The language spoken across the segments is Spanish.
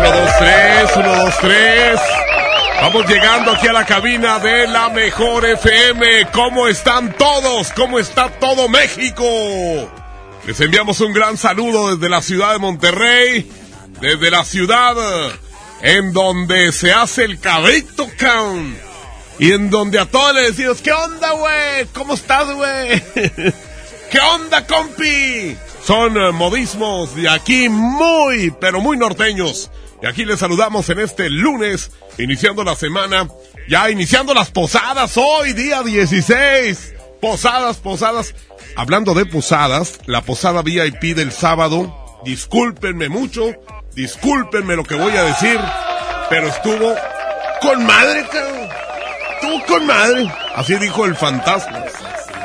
1, 2, 3, 1, 2, 3. Vamos llegando aquí a la cabina de la mejor FM. ¿Cómo están todos? ¿Cómo está todo México? Les enviamos un gran saludo desde la ciudad de Monterrey, desde la ciudad en donde se hace el cabrito count y en donde a todos les decimos, ¿qué onda, güey? ¿Cómo estás, güey? ¿Qué onda, compi? Son eh, modismos de aquí muy, pero muy norteños. Y aquí les saludamos en este lunes, iniciando la semana, ya iniciando las posadas hoy, día 16. Posadas, posadas. Hablando de posadas, la posada VIP del sábado, discúlpenme mucho, discúlpenme lo que voy a decir, pero estuvo con madre, cabrón. Con madre. Así dijo el fantasma.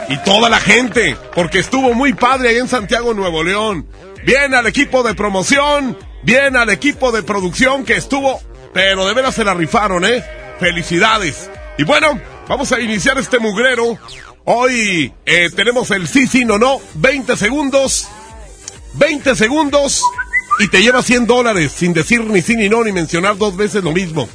Y toda la gente, porque estuvo muy padre ahí en Santiago, Nuevo León. Bien al equipo de promoción, bien al equipo de producción que estuvo, pero de veras se la rifaron, ¿eh? Felicidades. Y bueno, vamos a iniciar este mugrero. Hoy eh, tenemos el sí, sí, no, no, 20 segundos. 20 segundos y te lleva 100 dólares sin decir ni sí ni no ni mencionar dos veces lo mismo.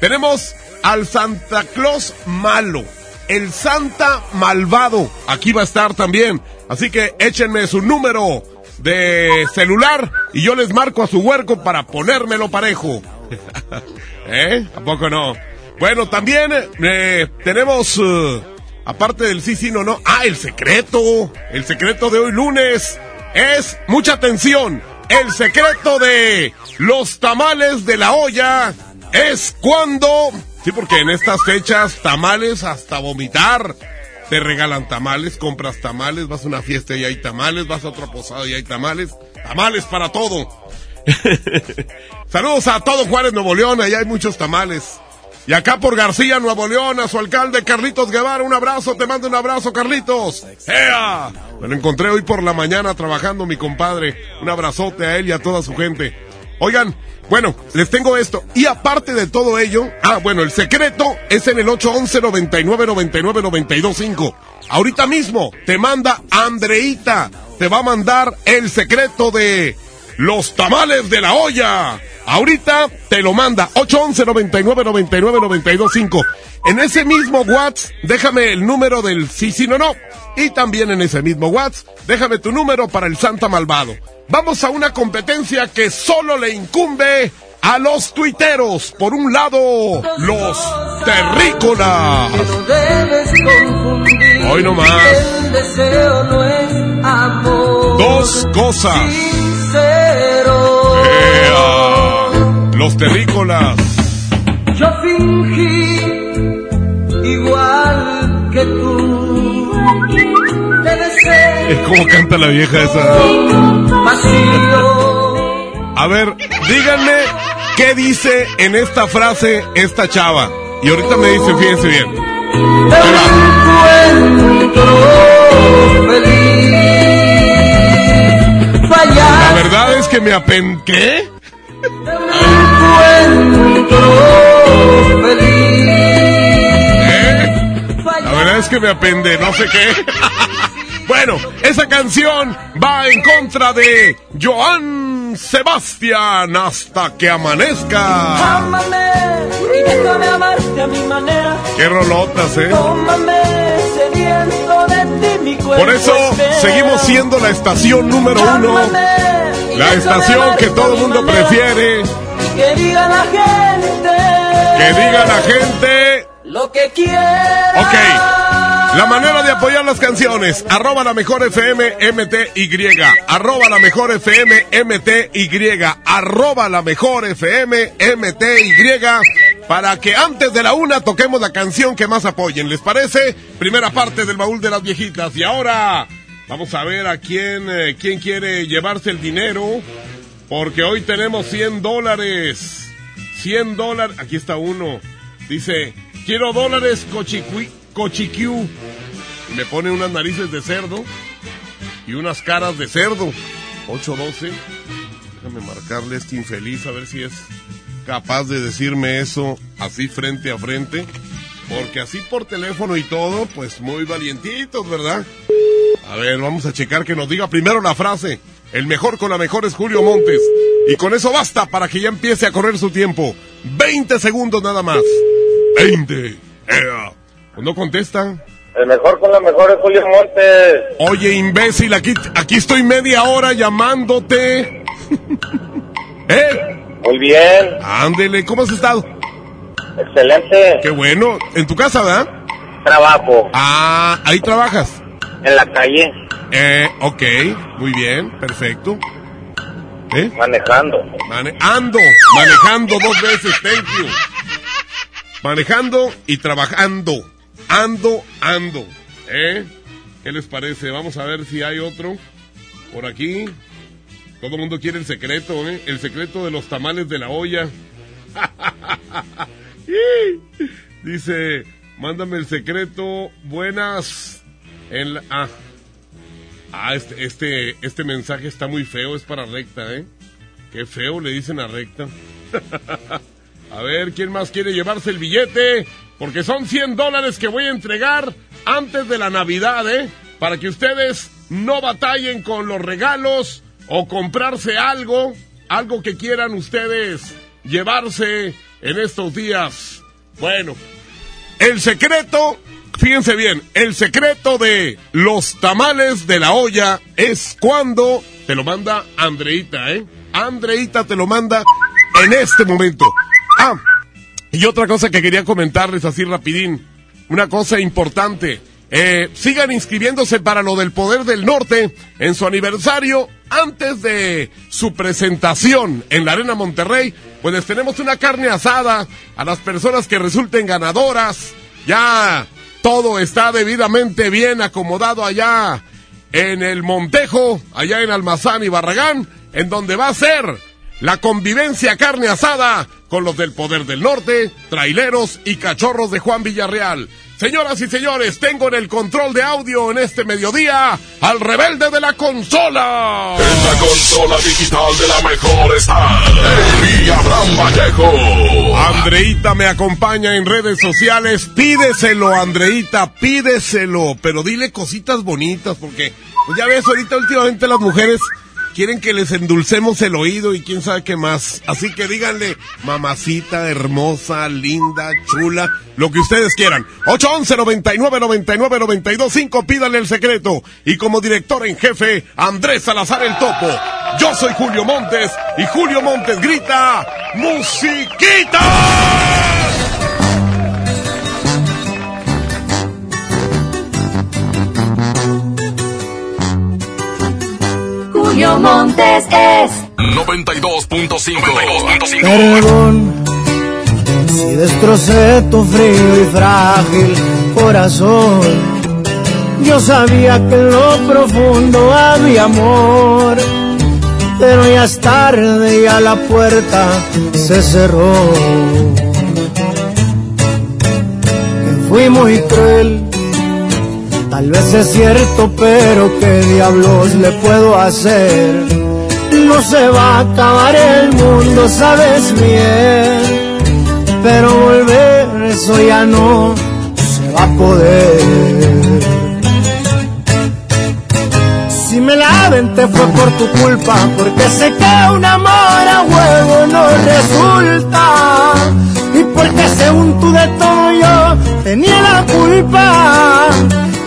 Tenemos al Santa Claus malo, el Santa malvado. Aquí va a estar también. Así que échenme su número de celular y yo les marco a su huerco para ponérmelo parejo. ¿Eh? ¿A poco no? Bueno, también eh, tenemos, eh, aparte del sí, sí, no, no, ah, el secreto. El secreto de hoy lunes es, mucha atención, el secreto de los tamales de la olla es cuando, sí, porque en estas fechas tamales hasta vomitar. Te regalan tamales, compras tamales, vas a una fiesta y hay tamales, vas a otra posada y hay tamales. Tamales para todo. Saludos a todo Juárez, Nuevo León, allá hay muchos tamales. Y acá por García, Nuevo León, a su alcalde Carlitos Guevara, un abrazo, te mando un abrazo, Carlitos. ¡Ea! Me lo encontré hoy por la mañana trabajando, mi compadre. Un abrazote a él y a toda su gente. Oigan, bueno, les tengo esto. Y aparte de todo ello, ah, bueno, el secreto es en el 811 99 99 925. Ahorita mismo te manda Andreita. Te va a mandar el secreto de los tamales de la olla. Ahorita te lo manda 811 99 99 925. En ese mismo WhatsApp, déjame el número del sí, sí, no, no. Y también en ese mismo WhatsApp, déjame tu número para el Santa Malvado. Vamos a una competencia que solo le incumbe a los tuiteros. Por un lado, los terrícolas. Hoy no más. Dos cosas. Los terrícolas. Yo fingí igual que tú. Te besé. Es como canta la vieja esa. A ver, díganme ¿Qué dice en esta frase esta chava? Y ahorita me dice, fíjense bien. La es que me apen... ¿Qué? ¿Eh? La verdad es que me apende, no sé qué. bueno, esa canción va en contra de Joan Sebastián hasta que amanezca. Y déjame amarte a mi manera. Qué rolotas, eh. Tómame sediento de ti mi cuerpo. Por eso espera. seguimos siendo la estación número uno. La estación que todo el mundo prefiere. Que diga la gente. Que diga la gente. Lo que quiera. Ok. La manera de apoyar las canciones. Arroba la mejor FM MTY. Arroba la mejor FM MTY. Arroba la mejor FM MTY. Para que antes de la una toquemos la canción que más apoyen. ¿Les parece? Primera parte del baúl de las viejitas. Y ahora vamos a ver a quién, eh, quién quiere llevarse el dinero. Porque hoy tenemos 100 dólares. 100 dólares. Aquí está uno. Dice, quiero dólares cochiqui, cochiquiu. Me pone unas narices de cerdo y unas caras de cerdo. 812. Déjame marcarle este infeliz a ver si es capaz de decirme eso así frente a frente. Porque así por teléfono y todo, pues muy valientitos, ¿verdad? A ver, vamos a checar que nos diga primero la frase. El mejor con la mejor es Julio Montes. Y con eso basta para que ya empiece a correr su tiempo. 20 segundos nada más. 20. Ea. Pues no contesta. El mejor con la mejor es Julio Montes. Oye, imbécil, aquí, aquí estoy media hora llamándote. ¿Eh? Muy bien, Ándele, ¿cómo has estado? excelente Qué bueno. ¿En tu casa, verdad? trabajo Ah, ahí trabajas. En la calle, Eh, ok, muy bien, perfecto. ¿Eh? manejando. Mane- ando, manejando dos veces, thank you. Manejando y trabajando. Ando, ando. ¿Eh? ¿Qué les parece? Vamos a ver si hay otro por aquí. Todo el mundo quiere el secreto, ¿eh? El secreto de los tamales de la olla. Dice, mándame el secreto. Buenas. En la- ah, Ah, este, este, este mensaje está muy feo, es para recta, ¿eh? Qué feo le dicen a recta. a ver, ¿quién más quiere llevarse el billete? Porque son 100 dólares que voy a entregar antes de la Navidad, ¿eh? Para que ustedes no batallen con los regalos o comprarse algo, algo que quieran ustedes llevarse en estos días. Bueno, el secreto, fíjense bien, el secreto de los tamales de la olla es cuando te lo manda Andreita, ¿eh? Andreita te lo manda en este momento. Ah, y otra cosa que quería comentarles así rapidín, una cosa importante. Eh, sigan inscribiéndose para lo del Poder del Norte en su aniversario antes de su presentación en la Arena Monterrey. Pues les tenemos una carne asada a las personas que resulten ganadoras. Ya todo está debidamente bien acomodado allá en el Montejo, allá en Almazán y Barragán, en donde va a ser la convivencia carne asada con los del Poder del Norte, traileros y cachorros de Juan Villarreal. Señoras y señores, tengo en el control de audio en este mediodía al rebelde de la consola. En la consola digital de la mejor está el Abraham Vallejo. Andreita me acompaña en redes sociales. Pídeselo, Andreita, pídeselo. Pero dile cositas bonitas, porque pues ya ves, ahorita últimamente las mujeres quieren que les endulcemos el oído y quién sabe qué más. Así que díganle, mamacita, hermosa, linda, chula, lo que ustedes quieran. 811 99 99 92 5, pídale el secreto. Y como director en jefe, Andrés Salazar el Topo. Yo soy Julio Montes y Julio Montes grita, ¡Musiquita! Montes es 92.5. Perdón si destrocé tu frío y frágil corazón. Yo sabía que en lo profundo había amor. pero ya es tarde, ya la puerta se cerró. Que fui muy cruel, tal vez es cierto, pero qué diablos le puedo hacer. No se va a acabar el mundo, sabes bien, pero volver eso ya no se va a poder. Si me la aventé fue por tu culpa, porque sé que un amor a huevo no resulta. Y porque según tú de todo yo tenía la culpa.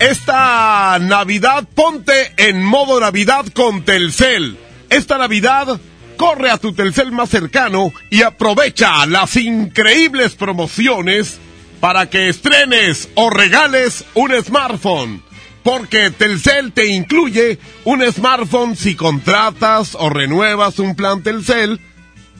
Esta Navidad ponte en modo Navidad con Telcel. Esta Navidad corre a tu Telcel más cercano y aprovecha las increíbles promociones para que estrenes o regales un smartphone. Porque Telcel te incluye un smartphone si contratas o renuevas un plan Telcel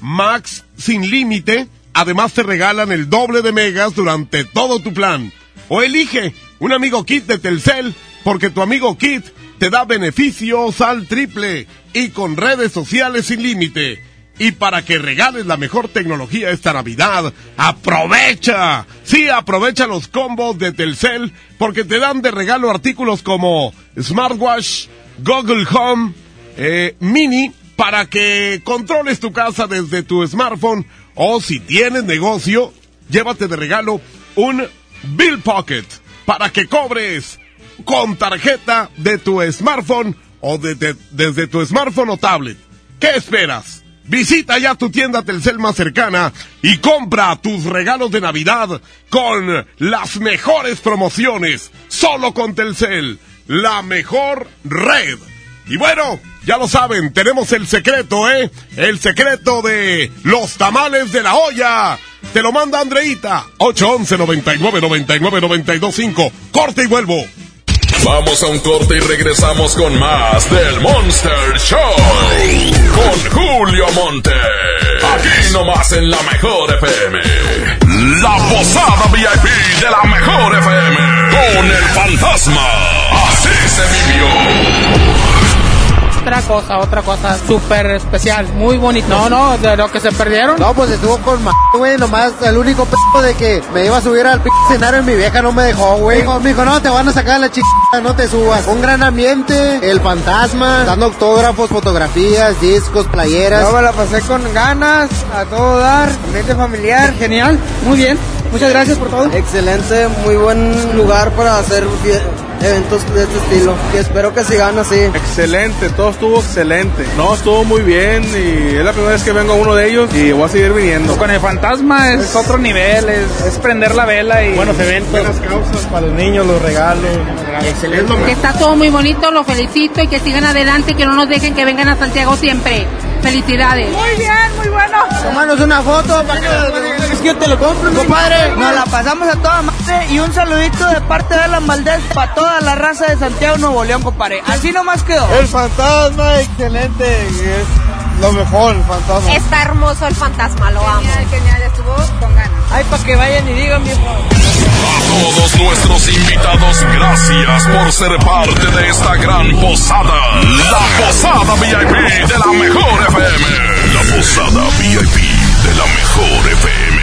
Max sin límite. Además te regalan el doble de megas durante todo tu plan. O elige un amigo kit de Telcel porque tu amigo kit te da beneficios al triple y con redes sociales sin límite. Y para que regales la mejor tecnología esta Navidad, aprovecha. Sí, aprovecha los combos de Telcel porque te dan de regalo artículos como smartwatch, Google Home, eh, Mini para que controles tu casa desde tu smartphone o si tienes negocio, llévate de regalo un Bill Pocket para que cobres con tarjeta de tu smartphone o de- de- desde tu smartphone o tablet. ¿Qué esperas? Visita ya tu tienda Telcel más cercana y compra tus regalos de Navidad con las mejores promociones. Solo con Telcel, la mejor red. Y bueno, ya lo saben, tenemos el secreto, ¿eh? El secreto de los tamales de la olla. Te lo manda Andreita. 811 99 99 925. Corte y vuelvo. Vamos a un corte y regresamos con más del Monster Show. Con Julio Monte. Aquí nomás en la mejor FM. La posada VIP de la mejor FM. Con el fantasma. Así se vivió. Otra cosa, otra cosa súper especial, muy bonito. No, no, de lo que se perdieron. No, pues estuvo con m güey, nomás el único p de que me iba a subir al p escenario y mi vieja no me dejó, güey. Dijo, me dijo, no, te van a sacar la chica, no te subas. Un gran ambiente, el fantasma, dando autógrafos, fotografías, discos, playeras. Yo me la pasé con ganas, a todo dar, ambiente familiar, genial, muy bien. Muchas gracias por todo. Excelente, muy buen lugar para hacer eventos de este estilo. Y espero que sigan así. Excelente, todo estuvo excelente. No, estuvo muy bien y es la primera vez que vengo a uno de ellos y voy a seguir viniendo. Con el fantasma es otro nivel, es, es prender la vela y... Buenos eventos. Buenas causas para los niños, los regalos. Excelente. Que está todo muy bonito, lo felicito y que sigan adelante, que no nos dejen que vengan a Santiago siempre. Felicidades. Muy bien, muy bueno. Tómanos una foto para que que yo te lo compro, compadre. Nos la pasamos a toda madre y un saludito de parte de Alan Valdés para toda la raza de Santiago Nuevo León, compadre. Así nomás quedó. El fantasma, excelente. Es lo mejor, el fantasma. Está hermoso el fantasma, lo amo. Genial, genial, estuvo con ganas. Ay, para que vayan y digan, viejo. A todos nuestros invitados, gracias por ser parte de esta gran posada. La Posada VIP de la Mejor FM. La Posada VIP de la Mejor FM.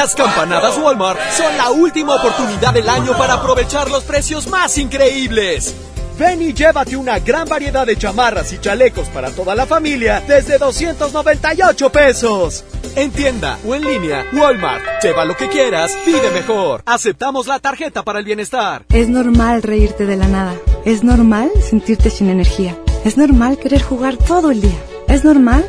5. Las campanadas Walmart son la última oportunidad del año para aprovechar los precios más increíbles. Ven y llévate una gran variedad de chamarras y chalecos para toda la familia desde 298 pesos. En tienda o en línea, Walmart. Lleva lo que quieras, pide mejor. Aceptamos la tarjeta para el bienestar. Es normal reírte de la nada. Es normal sentirte sin energía. Es normal querer jugar todo el día. Es normal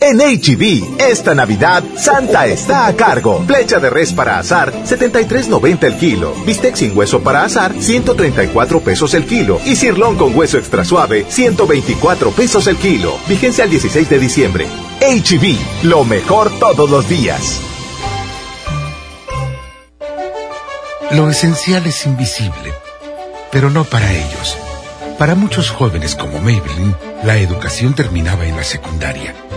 En HB, esta Navidad, Santa está a cargo. Flecha de res para asar, 73.90 el kilo. Bistec sin hueso para asar, 134 pesos el kilo. Y cirlón con hueso extra suave, 124 pesos el kilo. Vigencia al 16 de diciembre. HB, lo mejor todos los días. Lo esencial es invisible, pero no para ellos. Para muchos jóvenes como Maybelline, la educación terminaba en la secundaria.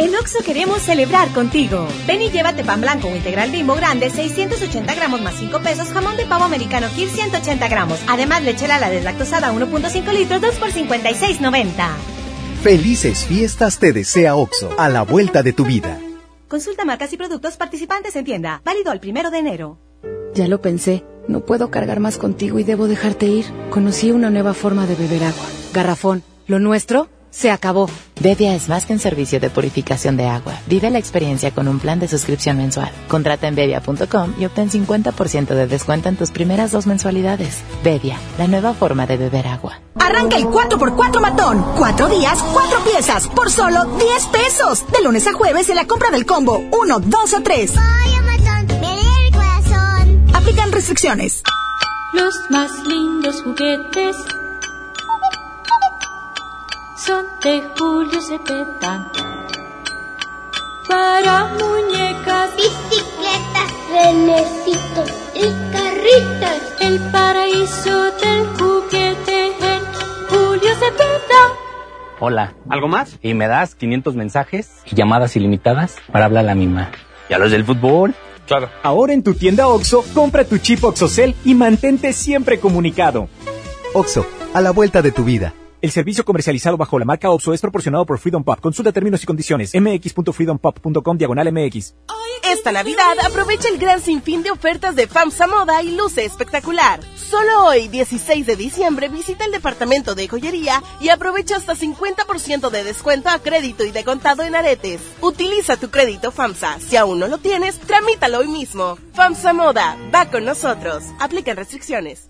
En Oxo queremos celebrar contigo. Ven y llévate pan blanco o integral bimbo grande, 680 gramos más 5 pesos, jamón de pavo americano Kir 180 gramos. Además, lechera la deslactosada 1.5 litros, 2 por 56.90. Felices fiestas te desea Oxo, a la vuelta de tu vida. Consulta marcas y productos participantes en tienda. Válido el primero de enero. Ya lo pensé. No puedo cargar más contigo y debo dejarte ir. Conocí una nueva forma de beber agua. Garrafón. Lo nuestro se acabó. Bedia es más que un servicio de purificación de agua. Vive la experiencia con un plan de suscripción mensual. Contrata en bedia.com y obtén 50% de descuento en tus primeras dos mensualidades. Bedia, la nueva forma de beber agua. Arranca el 4x4 matón. Cuatro días, cuatro piezas, por solo 10 pesos. De lunes a jueves en la compra del combo 1, 2 o 3. Aplican restricciones. Los más lindos juguetes son de Julio Cepeda. Para muñecas, bicicletas, renecitos y carritos. el paraíso del juguete en Julio Cepeda. Hola. ¿Algo más? Y me das 500 mensajes y llamadas ilimitadas para hablar a la misma. ¿Y a los del fútbol? Claro. Ahora en tu tienda OXO, compra tu chip OXOCEL y mantente siempre comunicado. OXO, a la vuelta de tu vida. El servicio comercializado bajo la marca OPSO es proporcionado por Freedom Pop. Consulta términos y condiciones. mx.freedompop.com diagonal mx. Esta Navidad aprovecha el gran sinfín de ofertas de FAMSA Moda y luce espectacular. Solo hoy, 16 de diciembre, visita el departamento de joyería y aprovecha hasta 50% de descuento a crédito y de contado en aretes. Utiliza tu crédito FAMSA. Si aún no lo tienes, tramítalo hoy mismo. FAMSA Moda, va con nosotros. Aplican restricciones.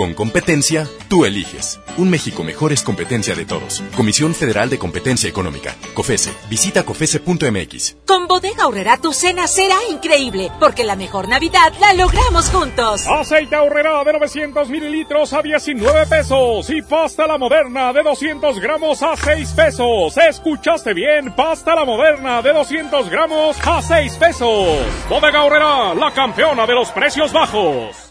Con competencia, tú eliges. Un México mejor es competencia de todos. Comisión Federal de Competencia Económica. COFESE. Visita COFESE.mx. Con Bodega Aurrera tu cena será increíble, porque la mejor Navidad la logramos juntos. Aceite Aurrera de 900 mililitros a 19 pesos y pasta la moderna de 200 gramos a 6 pesos. ¿Escuchaste bien? Pasta la moderna de 200 gramos a 6 pesos. Bodega Aurrera, la campeona de los precios bajos.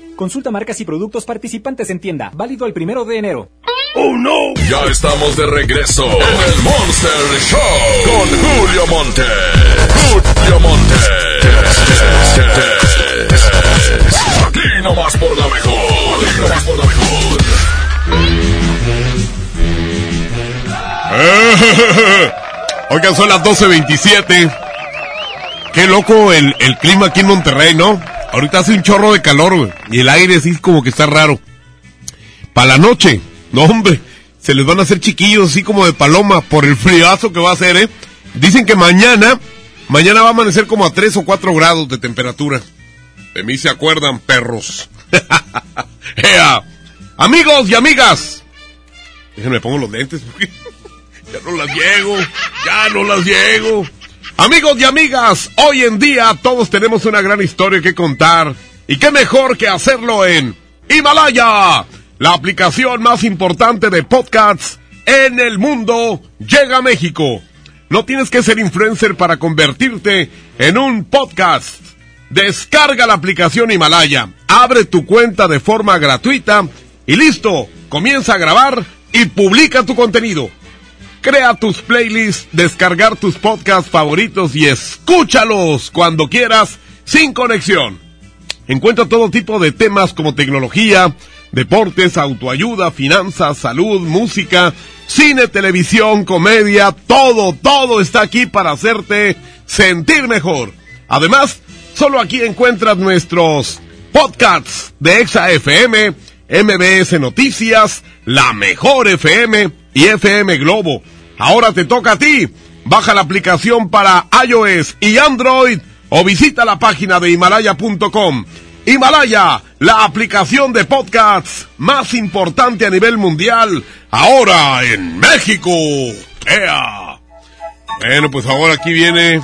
Consulta marcas y productos participantes en tienda. Válido el primero de enero. ¡Oh, no! Ya estamos de regreso en el Monster Show con Julio Monte. Julio Monte. Aquí nomás por la mejor. Aquí nomás por la mejor. Oigan, son las 12.27. Qué loco el, el clima aquí en Monterrey, ¿no? Ahorita hace un chorro de calor. Y el aire sí como que está raro. Para la noche, no hombre, se les van a hacer chiquillos así como de paloma por el friazo que va a hacer, ¿eh? Dicen que mañana, mañana va a amanecer como a 3 o 4 grados de temperatura. De mí se acuerdan, perros. ¡Ea! Amigos y amigas. Déjenme pongo los lentes porque ya no las llego, ya no las llego. Amigos y amigas, hoy en día todos tenemos una gran historia que contar. Y qué mejor que hacerlo en Himalaya, la aplicación más importante de podcasts en el mundo, llega a México. No tienes que ser influencer para convertirte en un podcast. Descarga la aplicación Himalaya, abre tu cuenta de forma gratuita y listo, comienza a grabar y publica tu contenido. Crea tus playlists, descargar tus podcasts favoritos y escúchalos cuando quieras sin conexión. Encuentra todo tipo de temas como tecnología, deportes, autoayuda, finanzas, salud, música, cine, televisión, comedia, todo, todo está aquí para hacerte sentir mejor. Además, solo aquí encuentras nuestros podcasts de Exa FM, MBS Noticias, La Mejor FM y FM Globo. Ahora te toca a ti. Baja la aplicación para iOS y Android o visita la página de himalaya.com. Himalaya, la aplicación de podcasts más importante a nivel mundial, ahora en México. ¡Ea! Bueno, pues ahora aquí viene,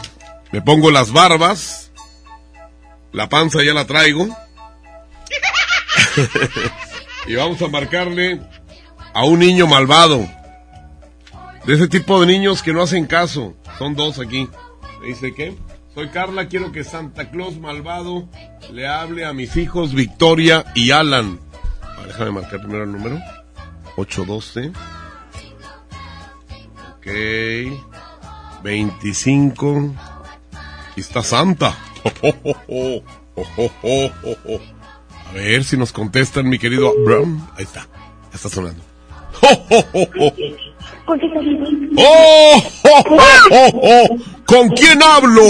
me pongo las barbas, la panza ya la traigo. y vamos a marcarle a un niño malvado. De ese tipo de niños que no hacen caso. Son dos aquí. ¿Me dice qué? Soy Carla, quiero que Santa Claus malvado le hable a mis hijos Victoria y Alan. Déjame marcar primero el número. 812. Ok. 25. Aquí está Santa. A ver si nos contestan, mi querido. Ahí está. Ya está sonando. ¡Oh! oh, oh, oh! ¿Con quién hablo?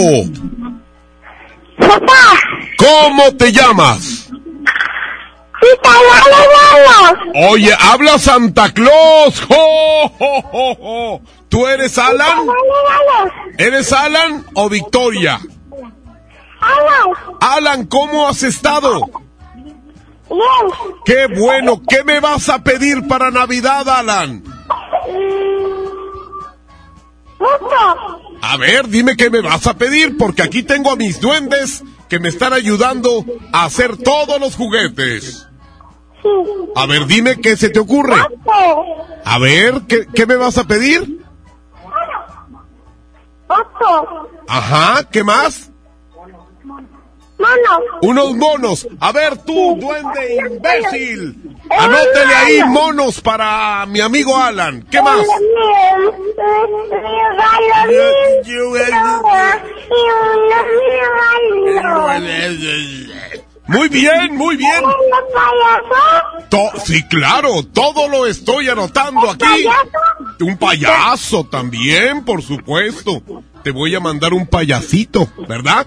Papá. ¿Cómo te llamas? Oye, habla Santa Claus. ¡Jo, jo, jo, jo! ¿Tú eres Alan? ¿Eres Alan o Victoria? Alan. Alan, ¿cómo has estado? Qué bueno. ¿Qué me vas a pedir para Navidad, Alan? A ver, dime qué me vas a pedir, porque aquí tengo a mis duendes que me están ayudando a hacer todos los juguetes. A ver, dime qué se te ocurre. A ver, ¿qué, qué me vas a pedir? Ajá, ¿qué más? Monos. Unos monos. A ver tú, duende imbécil. Anótele ahí monos para mi amigo Alan. ¿Qué más? Muy bien, muy bien. To- sí, claro, todo lo estoy anotando aquí. Un payaso también, por supuesto. Te voy a mandar un payasito, ¿verdad?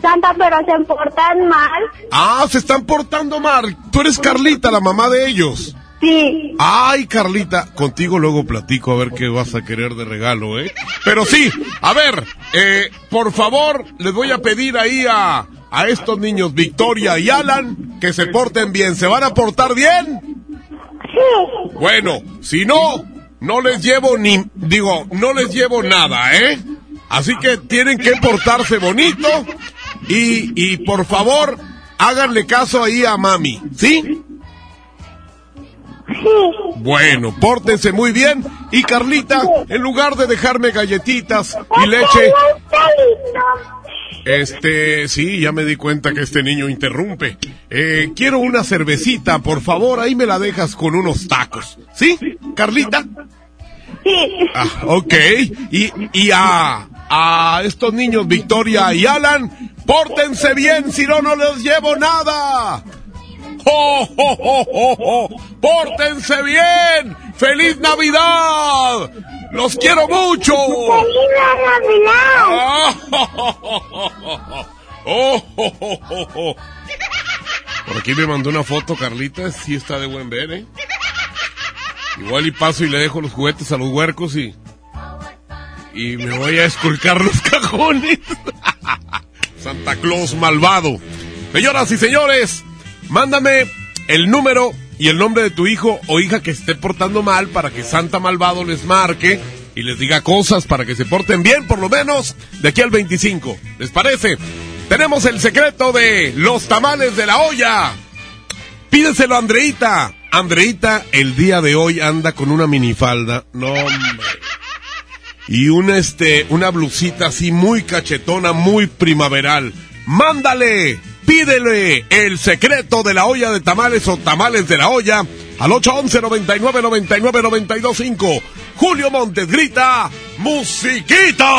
Santa, pero se portan mal. Ah, se están portando mal. Tú eres Carlita, la mamá de ellos. Sí. Ay, Carlita, contigo luego platico a ver qué vas a querer de regalo, ¿eh? Pero sí, a ver, eh, por favor, les voy a pedir ahí a, a estos niños, Victoria y Alan, que se porten bien. ¿Se van a portar bien? Sí. Bueno, si no, no les llevo ni, digo, no les llevo nada, ¿eh? Así que tienen que portarse bonito y, y por favor, háganle caso ahí a mami, ¿sí? Bueno, pórtense muy bien. Y Carlita, en lugar de dejarme galletitas y leche, este, sí, ya me di cuenta que este niño interrumpe. Eh, quiero una cervecita, por favor, ahí me la dejas con unos tacos. ¿Sí, Carlita? Sí. Ah, ok. Y, y a, a estos niños, Victoria y Alan, pórtense bien, si no, no les llevo nada. ¡Jo, jo, jo, jo, jo! ¡Pórtense bien! ¡Feliz Navidad! ¡Los quiero mucho! ¡Feliz Ah, jo. Oh. Por aquí me mandó una foto, Carlita. Sí está de buen ver, ¿eh? Igual y paso y le dejo los juguetes a los huercos y... Y me voy a esculcar los cajones. Santa Claus malvado. Señoras y señores, mándame el número y el nombre de tu hijo o hija que esté portando mal para que Santa Malvado les marque y les diga cosas para que se porten bien, por lo menos de aquí al 25. ¿Les parece? Tenemos el secreto de los tamales de la olla. Pídeselo a Andreita. Andreita el día de hoy anda con una minifalda. No, hombre. Y una, este, una blusita así muy cachetona, muy primaveral. Mándale, pídele el secreto de la olla de tamales o tamales de la olla al 811 99 99 925. Julio Montes grita, musiquita.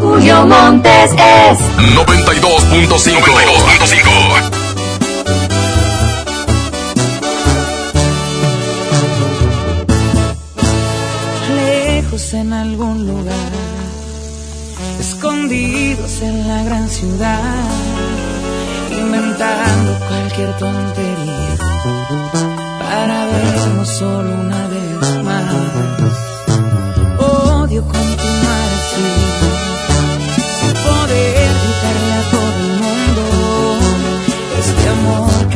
Julio Montes es 92.5. 92.5. lejos en algún lugar, escondidos en la gran ciudad, inventando cualquier tontería para vernos solo una vez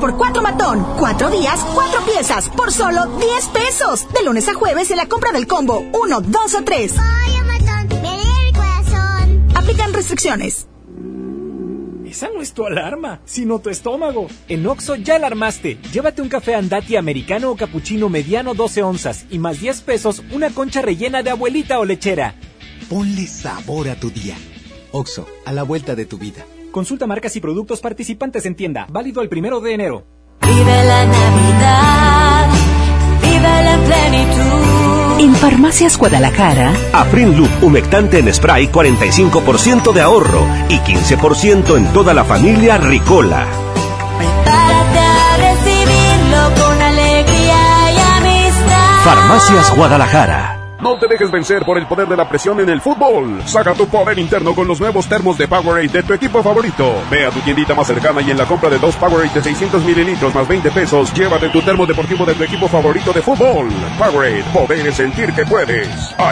El 4x4 matón. Cuatro días, cuatro piezas, por solo 10 pesos. De lunes a jueves en la compra del combo 1, 2 o 3. Aplican restricciones. Esa no es tu alarma, sino tu estómago. En Oxo ya la armaste. Llévate un café andati americano o capuchino mediano 12 onzas y más 10 pesos una concha rellena de abuelita o lechera. Ponle sabor a tu día. Oxo, a la vuelta de tu vida. Consulta marcas y productos participantes en tienda. Válido el primero de enero. Vive la Navidad, vive la plenitud. En Farmacias Guadalajara, Afrin Loop humectante en spray 45% de ahorro y 15% en toda la familia Ricola. Prepárate a recibirlo con alegría y amistad. Farmacias Guadalajara. No te dejes vencer por el poder de la presión en el fútbol. Saca tu poder interno con los nuevos termos de Powerade de tu equipo favorito. Ve a tu tiendita más cercana y en la compra de dos Powerade de 600 mililitros más 20 pesos, llévate tu termo deportivo de tu equipo favorito de fútbol. Powerade, poder es sentir que puedes.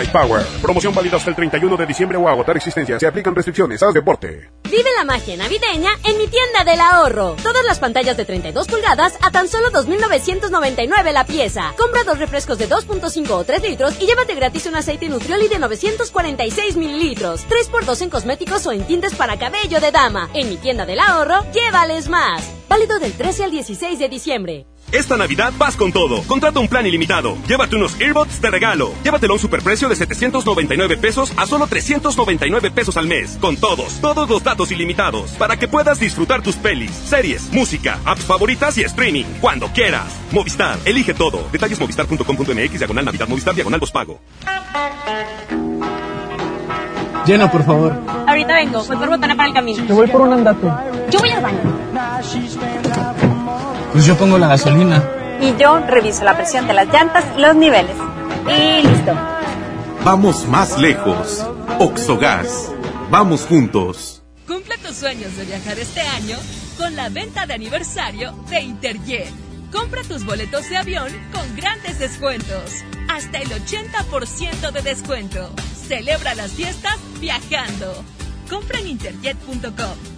iPower. Promoción válida hasta el 31 de diciembre o agotar existencia. Se aplican restricciones. Haz deporte. Vive la magia navideña en mi tienda del ahorro. Todas las pantallas de 32 pulgadas a tan solo 2.999 la pieza. Compra dos refrescos de 2.5 o 3 litros y llévate gratis un aceite Nutrioli de 946 mililitros. 3x2 en cosméticos o en tintes para cabello de dama. En mi tienda del ahorro, llévales más. Válido del 13 al 16 de diciembre. Esta Navidad vas con todo. Contrata un plan ilimitado. Llévate unos earbuds de regalo. Llévatelo a un superprecio de 799 pesos a solo 399 pesos al mes. Con todos, todos los datos ilimitados. Para que puedas disfrutar tus pelis, series, música, apps favoritas y streaming. Cuando quieras. Movistar, elige todo. Detalles movistar.com.mx, diagonal Navidad, Movistar, diagonal pago. Llena, por favor. Ahorita vengo, voy por botana para el camino. Yo voy por un andate. Yo voy al baño. Pues yo pongo la gasolina. Y yo reviso la presión de las llantas y los niveles. Y listo. Vamos más lejos. Oxogas. Vamos juntos. Cumple tus sueños de viajar este año con la venta de aniversario de Interjet. Compra tus boletos de avión con grandes descuentos. Hasta el 80% de descuento. Celebra las fiestas viajando. Compra en interjet.com.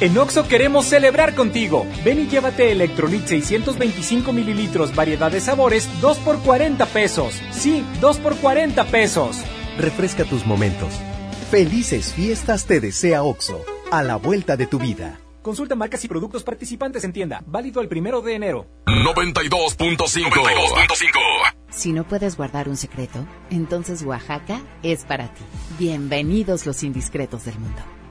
En Oxo queremos celebrar contigo. Ven y llévate Electrolit 625 mililitros, variedad de sabores, 2 por 40 pesos. Sí, 2 por 40 pesos. Refresca tus momentos. Felices fiestas te desea OXO, a la vuelta de tu vida. Consulta marcas y productos participantes en tienda. Válido el primero de enero. 92.5. Si no puedes guardar un secreto, entonces Oaxaca es para ti. Bienvenidos los indiscretos del mundo.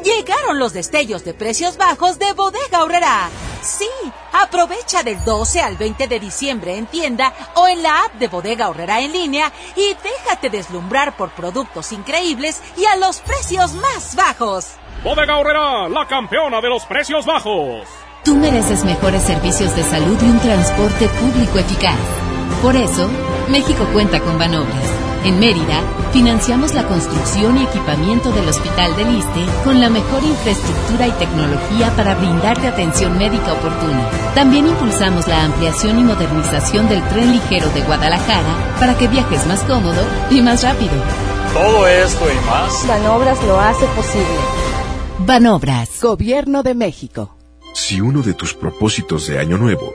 Llegaron los destellos de precios bajos de Bodega Aurrera. Sí, aprovecha del 12 al 20 de diciembre en tienda o en la app de Bodega Aurrera en línea y déjate deslumbrar por productos increíbles y a los precios más bajos. Bodega Aurrera, la campeona de los precios bajos. Tú mereces mejores servicios de salud y un transporte público eficaz. Por eso, México cuenta con Banobras. En Mérida, financiamos la construcción y equipamiento del Hospital del Iste con la mejor infraestructura y tecnología para brindarte atención médica oportuna. También impulsamos la ampliación y modernización del tren ligero de Guadalajara para que viajes más cómodo y más rápido. Todo esto y más. Banobras lo hace posible. Banobras, Gobierno de México. Si uno de tus propósitos de año nuevo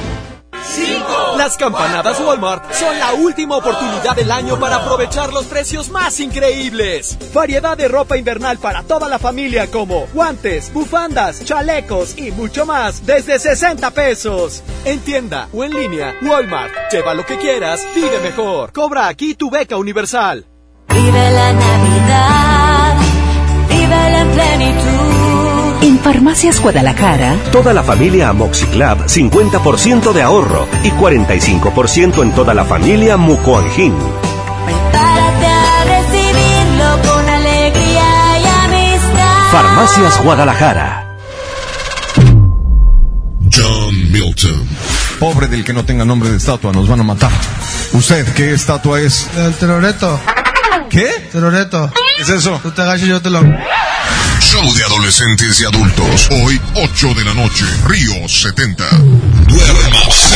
Las campanadas Walmart son la última oportunidad del año para aprovechar los precios más increíbles. Variedad de ropa invernal para toda la familia como guantes, bufandas, chalecos y mucho más desde 60 pesos. En tienda o en línea, Walmart. Lleva lo que quieras, vive mejor. Cobra aquí tu beca universal. Vive la Navidad, vive la plenitud. En Farmacias Guadalajara, Toda la familia Amoxiclab 50% de ahorro y 45% en toda la familia Mucoangin. Prepárate a recibirlo con alegría y amistad. Farmacias Guadalajara. John Milton. Pobre del que no tenga nombre de estatua, nos van a matar. ¿Usted qué estatua es? El teroreto. ¿Qué? Teroreto. ¿Qué es eso? Tú te agachas y yo te lo... Show de adolescentes y adultos. Hoy, 8 de la noche. Río 70. Duérmase.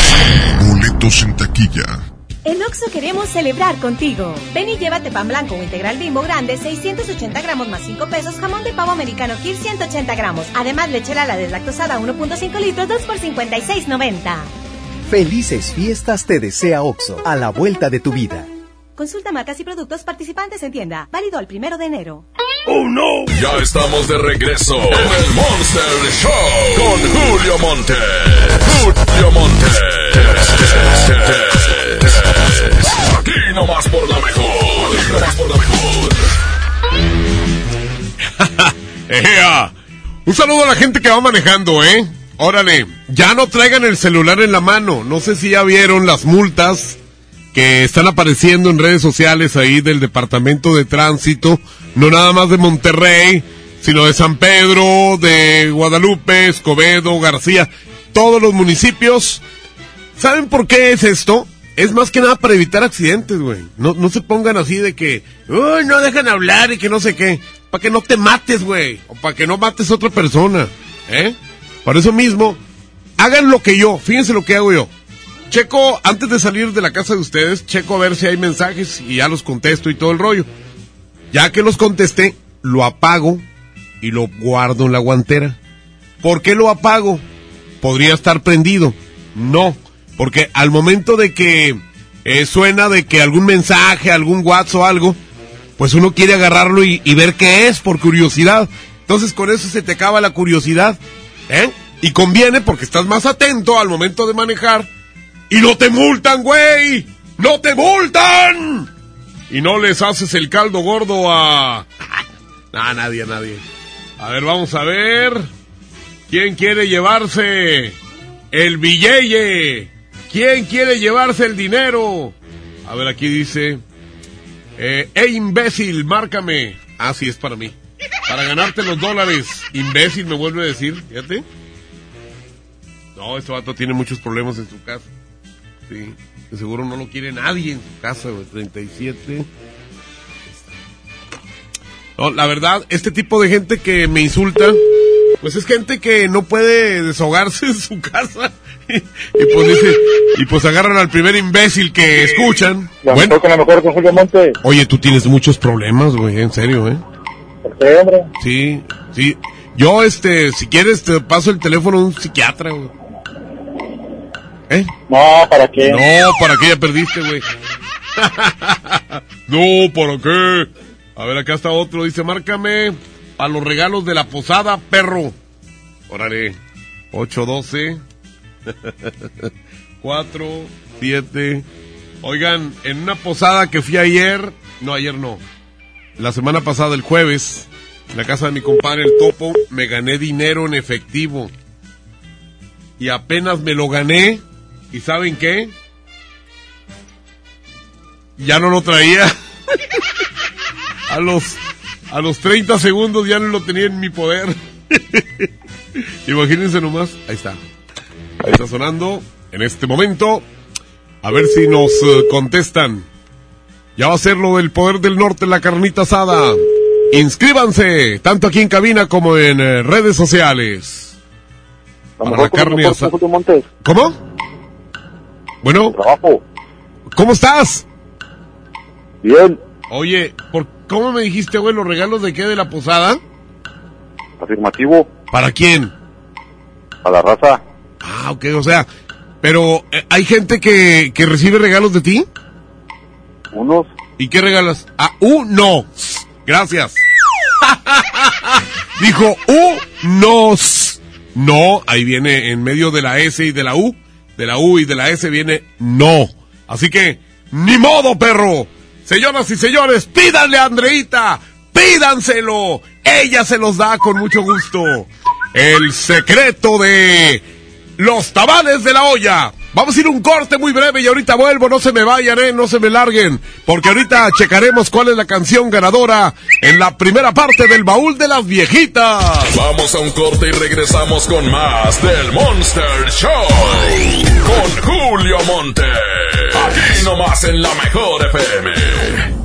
Boletos en taquilla. En Oxo queremos celebrar contigo. Ven y llévate pan blanco o integral bimbo grande, 680 gramos más 5 pesos, jamón de pavo americano Kir 180 gramos. Además, leche la deslactosada 1.5 litros, 2 por 56.90. Felices fiestas te desea OXO, a la vuelta de tu vida. Consulta marcas y productos participantes en tienda. Válido el primero de enero. ¡Oh, no! Ya estamos de regreso en el Monster Show con Julio Monte. Julio Monte. Aquí nomás por la mejor. Aquí nomás por la mejor. Ejea. Un saludo a la gente que va manejando, ¿eh? Órale, ya no traigan el celular en la mano. No sé si ya vieron las multas que están apareciendo en redes sociales ahí del Departamento de Tránsito, no nada más de Monterrey, sino de San Pedro, de Guadalupe, Escobedo, García, todos los municipios. ¿Saben por qué es esto? Es más que nada para evitar accidentes, güey. No, no se pongan así de que, uy, no dejan hablar y que no sé qué. Para que no te mates, güey. O para que no mates a otra persona. ¿Eh? Por eso mismo, hagan lo que yo. Fíjense lo que hago yo checo, antes de salir de la casa de ustedes, checo a ver si hay mensajes y ya los contesto y todo el rollo. Ya que los contesté, lo apago y lo guardo en la guantera. ¿Por qué lo apago? Podría estar prendido. No, porque al momento de que eh, suena de que algún mensaje, algún WhatsApp o algo, pues uno quiere agarrarlo y, ver qué es por curiosidad. Entonces con eso se te acaba la curiosidad. ¿Eh? Y conviene porque estás más atento al momento de manejar. Y no te multan, güey. No te multan. Y no les haces el caldo gordo a... a nadie, a nadie. A ver, vamos a ver. ¿Quién quiere llevarse el billete? ¿Quién quiere llevarse el dinero? A ver, aquí dice... Eh, ¡Eh, imbécil! Márcame. Ah, sí, es para mí. Para ganarte los dólares. Imbécil, me vuelve a decir. Fíjate. No, este vato tiene muchos problemas en su casa. Sí. De seguro no lo quiere nadie en su casa, güey. 37. No, la verdad, este tipo de gente que me insulta, pues es gente que no puede deshogarse en su casa. y, pues dice, y pues agarran al primer imbécil que escuchan. Bueno, con la mejor Monte. oye, tú tienes muchos problemas, güey, en serio, ¿eh? ¿Por qué, hombre? Sí, sí. Yo, este, si quieres, te paso el teléfono a un psiquiatra, güey. ¿Eh? No, ¿para qué? No, ¿para qué ya perdiste, güey? no, ¿para qué? A ver, acá está otro. Dice, márcame a los regalos de la posada, perro. Órale. 812 4 7 Oigan, en una posada que fui ayer, no, ayer no. La semana pasada, el jueves, en la casa de mi compadre el Topo, me gané dinero en efectivo. Y apenas me lo gané, ¿y saben qué? Ya no lo traía. a los a los 30 segundos ya no lo tenía en mi poder. Imagínense nomás, ahí está. Ahí está sonando en este momento. A ver si nos eh, contestan. Ya va a ser lo del poder del norte, la carnita asada. Inscríbanse, tanto aquí en cabina como en eh, redes sociales. Para la carne asada. ¿Cómo? Bueno. ¿Cómo estás? Bien. Oye, ¿por cómo me dijiste, güey, los regalos de qué de la posada? Afirmativo. ¿Para quién? A la raza. Ah, ok, o sea, pero eh, ¿hay gente que, que recibe regalos de ti? Unos. ¿Y qué regalas? Ah, unos. Gracias. Dijo unos. No, ahí viene en medio de la S y de la U. De la U y de la S viene no. Así que, ni modo, perro. Señoras y señores, pídanle a Andreita, pídanselo. Ella se los da con mucho gusto. El secreto de los tamales de la olla. Vamos a ir un corte muy breve y ahorita vuelvo, no se me vayan, eh, no se me larguen, porque ahorita checaremos cuál es la canción ganadora en la primera parte del baúl de las viejitas. Vamos a un corte y regresamos con más del Monster Show. Con Julio Monte. Aquí nomás en la mejor FM.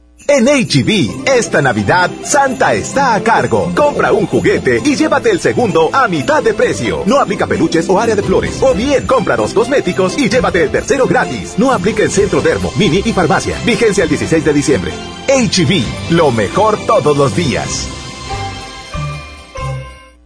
En HB, esta Navidad, Santa está a cargo. Compra un juguete y llévate el segundo a mitad de precio. No aplica peluches o área de flores. O bien, compra dos cosméticos y llévate el tercero gratis. No aplica en Centro Dermo, Mini y Farmacia. Vigencia el 16 de diciembre. HB, lo mejor todos los días.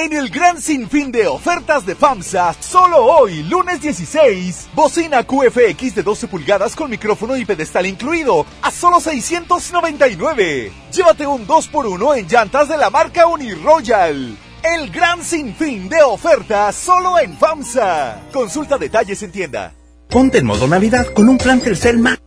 En el gran sinfín de ofertas de FAMSA, solo hoy, lunes 16, bocina QFX de 12 pulgadas con micrófono y pedestal incluido, a solo 699. Llévate un 2x1 en llantas de la marca Uniroyal. El gran sinfín de ofertas solo en FAMSA. Consulta detalles en tienda. Ponte en modo Navidad con un plan Telcel más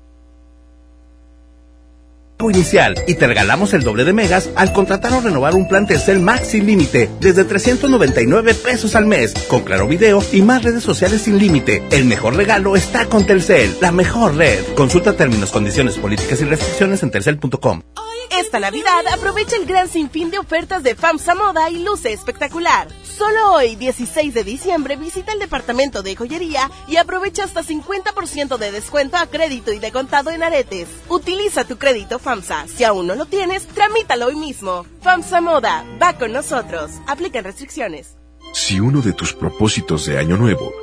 inicial y te regalamos el doble de megas al contratar o renovar un plan Telcel Max sin límite desde 399 pesos al mes con claro video y más redes sociales sin límite. El mejor regalo está con Telcel, la mejor red. Consulta términos, condiciones, políticas y restricciones en telcel.com. Esta Navidad aprovecha el gran sinfín de ofertas de FAMSA Moda y luce espectacular. Solo hoy, 16 de diciembre, visita el departamento de joyería y aprovecha hasta 50% de descuento a crédito y de contado en aretes. Utiliza tu crédito FAMSA. Si aún no lo tienes, tramítalo hoy mismo. FAMSA Moda, va con nosotros. Aplican restricciones. Si uno de tus propósitos de año nuevo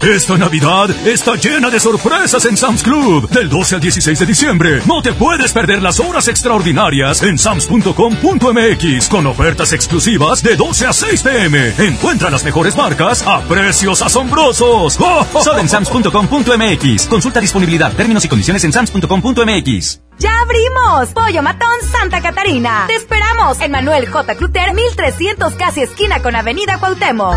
Esta Navidad está llena de sorpresas en Sam's Club. Del 12 al 16 de diciembre, no te puedes perder las horas extraordinarias en sams.com.mx con ofertas exclusivas de 12 a 6 pm. Encuentra las mejores marcas a precios asombrosos. ¡Oh! Solo en sams.com.mx. Consulta disponibilidad, términos y condiciones en sams.com.mx. ¡Ya abrimos! Pollo Matón Santa Catarina. Te esperamos en Manuel J. Cluter, 1300 casi esquina con Avenida Cuauhtémoc.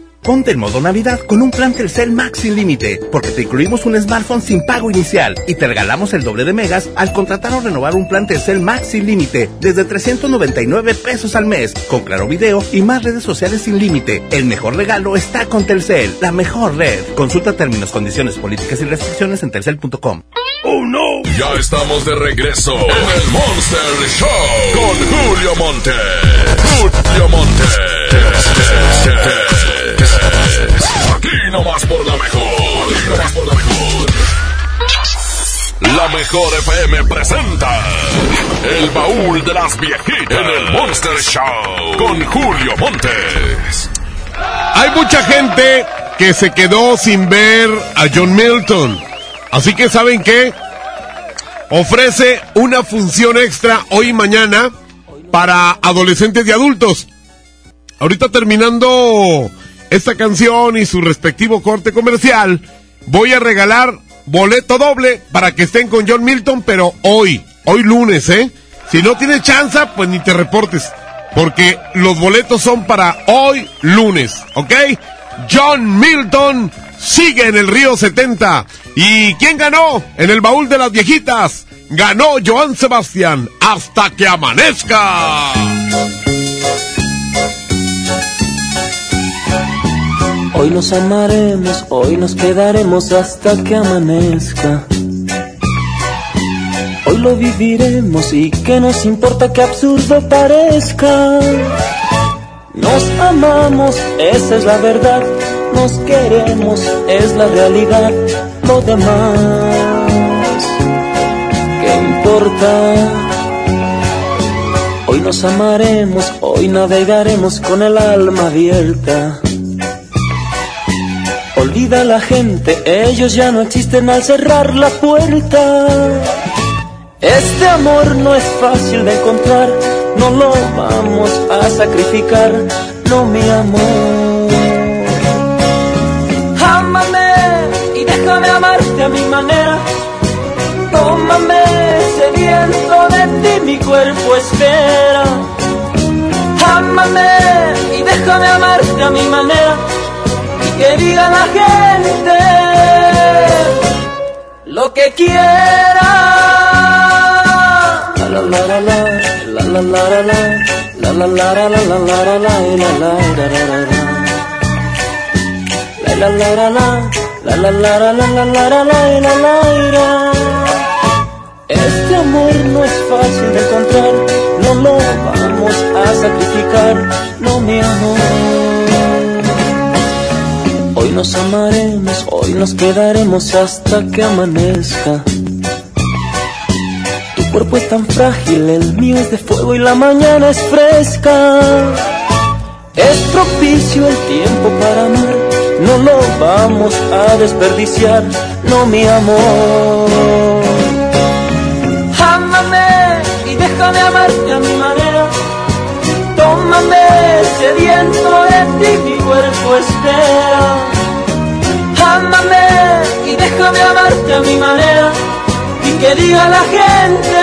Ponte en modo Navidad con un plan Telcel Max sin límite, porque te incluimos un smartphone sin pago inicial y te regalamos el doble de megas al contratar o renovar un plan Telcel Max sin límite desde 399 pesos al mes, con claro video y más redes sociales sin límite. El mejor regalo está con Telcel, la mejor red. Consulta términos, condiciones, políticas y restricciones en telcel.com. ¡Oh, no! Ya estamos de regreso en el Monster Show con Julio Monte. Julio Monte. Aquí nomás por la mejor. Aquí nomás por la mejor. La mejor FM presenta El baúl de las viejitas en el Monster Show con Julio Montes. Hay mucha gente que se quedó sin ver a John Milton. Así que, ¿saben qué? Ofrece una función extra hoy y mañana para adolescentes y adultos. Ahorita terminando esta canción y su respectivo corte comercial, voy a regalar boleto doble para que estén con John Milton, pero hoy, hoy lunes, ¿eh? Si no tienes chance, pues ni te reportes, porque los boletos son para hoy lunes, ¿ok? John Milton sigue en el Río 70. ¿Y quién ganó? En el baúl de las viejitas. Ganó Joan Sebastián hasta que amanezca. Hoy nos amaremos, hoy nos quedaremos hasta que amanezca. Hoy lo viviremos y que nos importa que absurdo parezca. Nos amamos, esa es la verdad. Nos queremos, es la realidad. Lo demás, ¿qué importa? Hoy nos amaremos, hoy navegaremos con el alma abierta. Olvida la gente, ellos ya no existen al cerrar la puerta. Este amor no es fácil de encontrar, no lo vamos a sacrificar, no mi amor. Ámame y déjame amarte a mi manera. Tómame sediento de ti, mi cuerpo espera. Ámame y déjame amarte a mi manera que diga la gente lo que quiera. La, la, la, la, la la la la, la la la, la. La la la la, la la la la la, la. este amor no es fácil de encontrar, no lo vamos a sacrificar, no mi amor. Nos amaremos, hoy nos quedaremos hasta que amanezca. Tu cuerpo es tan frágil, el mío es de fuego y la mañana es fresca. Es propicio el tiempo para amar, no lo vamos a desperdiciar, no mi amor. Ámame y déjame amarte a mi manera. Tómame sediento de ti, mi cuerpo espera. Ámame y déjame amarte a mi manera y que diga la gente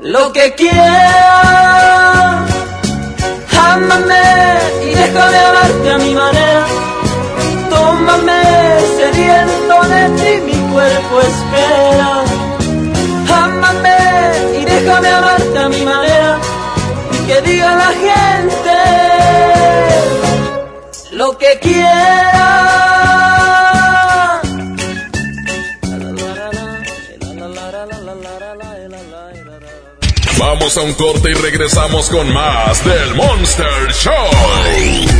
lo que quiera. Ámame y déjame amarte a mi manera. Tómame sediento de ti, mi cuerpo espera. Ámame y déjame amarte a mi manera y que diga la gente lo que quiera. Vamos a un corte y regresamos con más del Monster Show.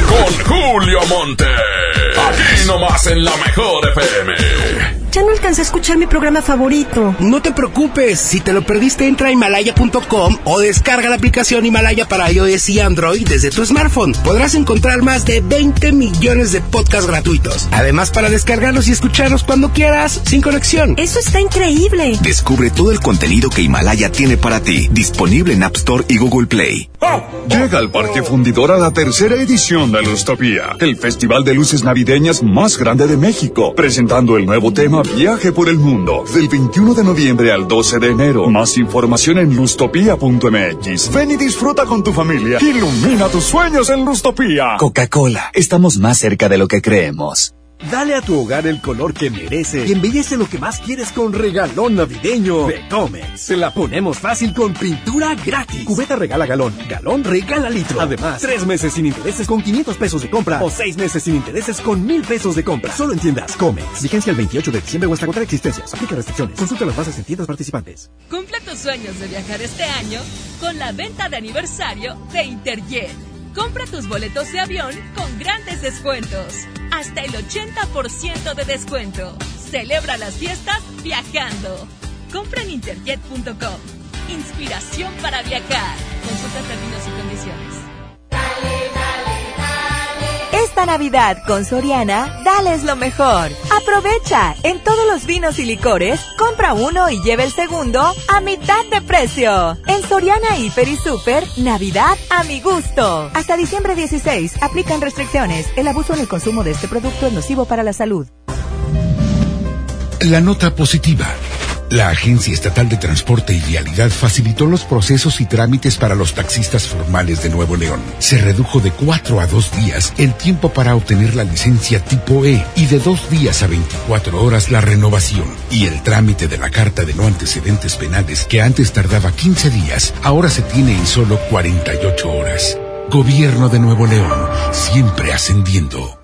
Con Julio Monte. Aquí nomás en la mejor FM. Ya no alcancé a escuchar mi programa favorito. No te preocupes, si te lo perdiste entra a himalaya.com o descarga la aplicación Himalaya para iOS y Android desde tu smartphone. Podrás encontrar más de 20 millones de podcasts gratuitos. Además para descargarlos y escucharlos cuando quieras, sin conexión. Eso está increíble. Descubre todo el contenido que Himalaya tiene para ti, disponible en App Store y Google Play. Llega al Parque Fundidor a la tercera edición de Lustopía, el festival de luces navideñas más grande de México, presentando el nuevo tema viaje por el mundo del 21 de noviembre al 12 de enero. Más información en lustopia.mx. Ven y disfruta con tu familia. Ilumina tus sueños en Lustopia. Coca-Cola, estamos más cerca de lo que creemos. Dale a tu hogar el color que merece y embellece lo que más quieres con regalón navideño de Comex. Se la ponemos fácil con pintura gratis. Cubeta regala galón, galón regala litro. Además, tres meses sin intereses con 500 pesos de compra o seis meses sin intereses con mil pesos de compra. Solo entiendas Comex. Vigencia el 28 de diciembre o hasta contra existencias. Aplica restricciones. Consulta las bases en tiendas participantes. Cumple tus sueños de viajar este año con la venta de aniversario de Interjet. Compra tus boletos de avión con grandes descuentos. Hasta el 80% de descuento. Celebra las fiestas viajando. Compra en interjet.com. Inspiración para viajar. Consulta términos y condiciones. Esta Navidad con Soriana, dales lo mejor. Aprovecha, en todos los vinos y licores, compra uno y lleve el segundo a mitad de precio. En Soriana Hiper y Super, Navidad a mi gusto. Hasta diciembre 16, aplican restricciones. El abuso en el consumo de este producto es nocivo para la salud. La nota positiva. La Agencia Estatal de Transporte y Vialidad facilitó los procesos y trámites para los taxistas formales de Nuevo León. Se redujo de cuatro a dos días el tiempo para obtener la licencia tipo E y de dos días a 24 horas la renovación. Y el trámite de la carta de no antecedentes penales que antes tardaba 15 días, ahora se tiene en solo 48 horas. Gobierno de Nuevo León, siempre ascendiendo.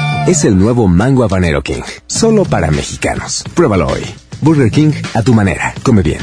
Es el nuevo Mango Habanero King, solo para mexicanos. Pruébalo hoy. Burger King a tu manera. Come bien.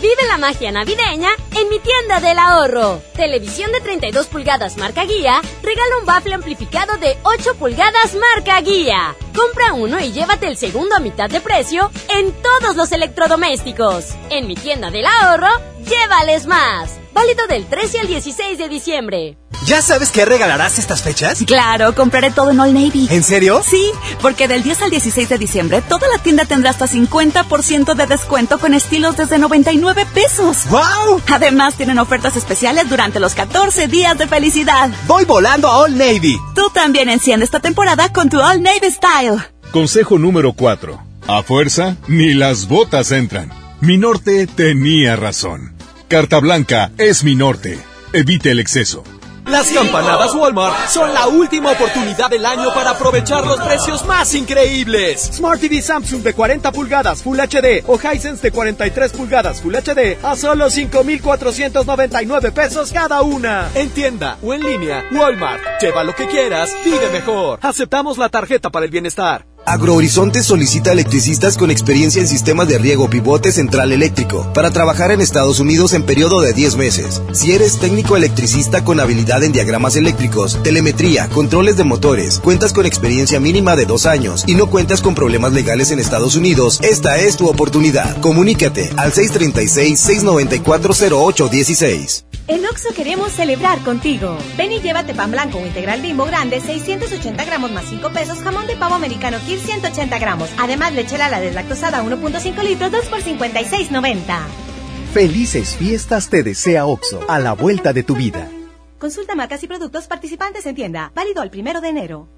Vive la magia navideña en mi tienda del ahorro. Televisión de 32 pulgadas marca guía, regala un bafle amplificado de 8 pulgadas marca guía. Compra uno y llévate el segundo a mitad de precio en todos los electrodomésticos. En mi tienda del ahorro, llévales más. Válido del 13 al 16 de diciembre. ¿Ya sabes qué regalarás estas fechas? Claro, compraré todo en All Navy. ¿En serio? Sí, porque del 10 al 16 de diciembre toda la tienda tendrá hasta 50% de descuento con estilos desde 99 pesos. ¡Wow! Además tienen ofertas especiales durante los 14 días de felicidad. Voy volando a All Navy. Tú también enciende esta temporada con tu All Navy Style. Consejo número 4. A fuerza, ni las botas entran. Mi norte tenía razón. Carta Blanca es mi norte. Evite el exceso. Las campanadas Walmart son la última oportunidad del año para aprovechar los precios más increíbles. Smart TV Samsung de 40 pulgadas Full HD o Hisense de 43 pulgadas Full HD a solo 5,499 pesos cada una. En tienda o en línea, Walmart. Lleva lo que quieras, vive mejor. Aceptamos la tarjeta para el bienestar. AgroHorizonte solicita electricistas con experiencia en sistemas de riego pivote central eléctrico para trabajar en Estados Unidos en periodo de 10 meses. Si eres técnico electricista con habilidad en diagramas eléctricos, telemetría, controles de motores, cuentas con experiencia mínima de dos años y no cuentas con problemas legales en Estados Unidos, esta es tu oportunidad. Comunícate al 636-694-0816. En Oxo queremos celebrar contigo. Ven y llévate pan blanco o integral bimbo grande, 680 gramos más 5 pesos, jamón de pavo americano Kir 180 gramos. Además, lechera la deslactosada 1.5 litros, 2 por 56.90. Felices fiestas te desea OXO, a la vuelta de tu vida. Consulta marcas y productos participantes en tienda. Válido el primero de enero.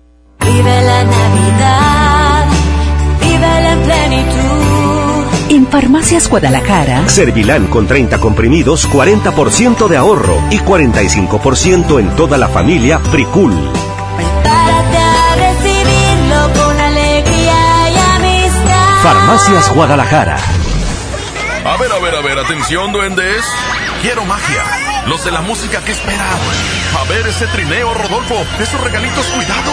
Vive la Navidad, vive la plenitud. En Farmacias Guadalajara, Servilán con 30 comprimidos, 40% de ahorro y 45% en toda la familia Fricul. Farmacias Guadalajara. A ver, a ver, a ver, atención, duendes. quiero magia. Los de la música que esperan. A ver ese trineo, Rodolfo. Esos regalitos, cuidado.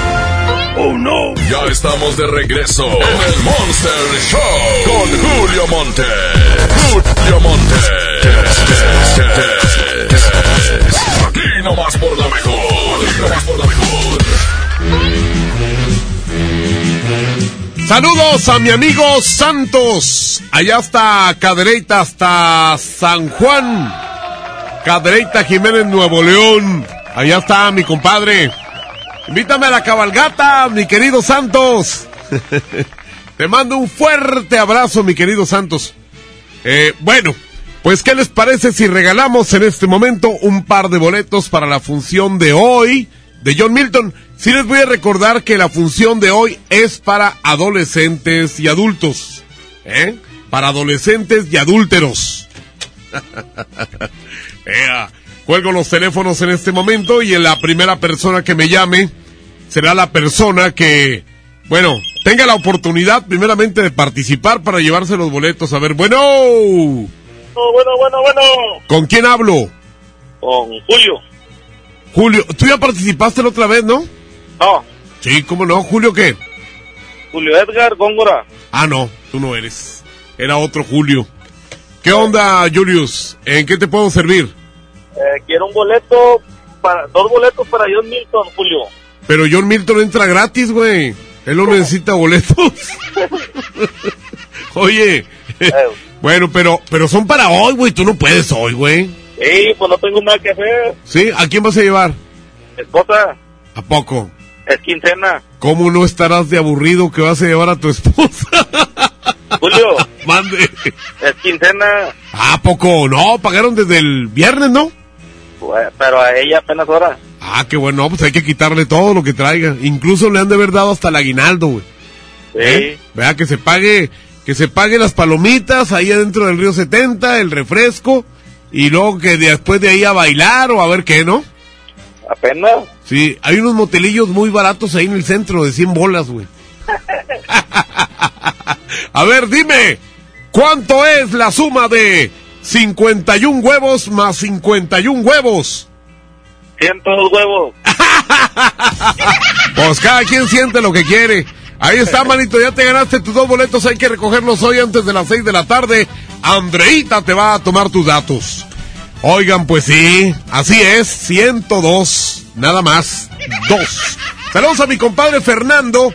¡Oh, no! Ya estamos de regreso en el Monster Show con Julio Monte. Julio Monte. Aquí nomás por la mejor. Aquí nomás por la mejor. Saludos a mi amigo Santos. Allá está Cadereyta hasta San Juan. Cadereyta Jiménez, Nuevo León. Allá está mi compadre. Invítame a la cabalgata, mi querido Santos. Te mando un fuerte abrazo, mi querido Santos. Eh, bueno, pues ¿qué les parece si regalamos en este momento un par de boletos para la función de hoy de John Milton? Sí les voy a recordar que la función de hoy es para adolescentes y adultos. ¿Eh? Para adolescentes y adúlteros. Ea, cuelgo los teléfonos en este momento y en la primera persona que me llame será la persona que, bueno, tenga la oportunidad primeramente de participar para llevarse los boletos. A ver, bueno. bueno, bueno, bueno. ¿Con quién hablo? Con Julio. Julio, tú ya participaste la otra vez, ¿no? No. Sí, ¿cómo no? ¿Julio qué? Julio Edgar Góngora. Ah, no, tú no eres. Era otro Julio. ¿Qué onda, Julius? ¿En qué te puedo servir? Eh, quiero un boleto, para dos boletos para John Milton, Julio. Pero John Milton entra gratis, güey. Él no necesita boletos. Oye. bueno, pero pero son para hoy, güey. Tú no puedes hoy, güey. Sí, pues no tengo nada que hacer. ¿Sí? ¿A quién vas a llevar? Esposa. ¿A poco? Es quincena. ¿Cómo no estarás de aburrido que vas a llevar a tu esposa? Julio. Mande. Es quincena. ¿A poco? No, pagaron desde el viernes, ¿no? Pero a ella apenas ahora. Ah, qué bueno, pues hay que quitarle todo lo que traiga. Incluso le han de haber dado hasta el aguinaldo, güey. Sí. ¿Eh? Vea que se pague, que se pague las palomitas ahí adentro del río 70, el refresco, y luego que después de ahí a bailar o a ver qué, ¿no? Apenas. Sí, hay unos motelillos muy baratos ahí en el centro de 100 bolas, güey. a ver, dime, ¿cuánto es la suma de 51 huevos más 51 huevos? 102 huevos. pues cada quien siente lo que quiere. Ahí está, manito, ya te ganaste tus dos boletos, hay que recogerlos hoy antes de las 6 de la tarde. Andreita te va a tomar tus datos. Oigan, pues sí, así es, 102, nada más, dos. Saludos a mi compadre Fernando,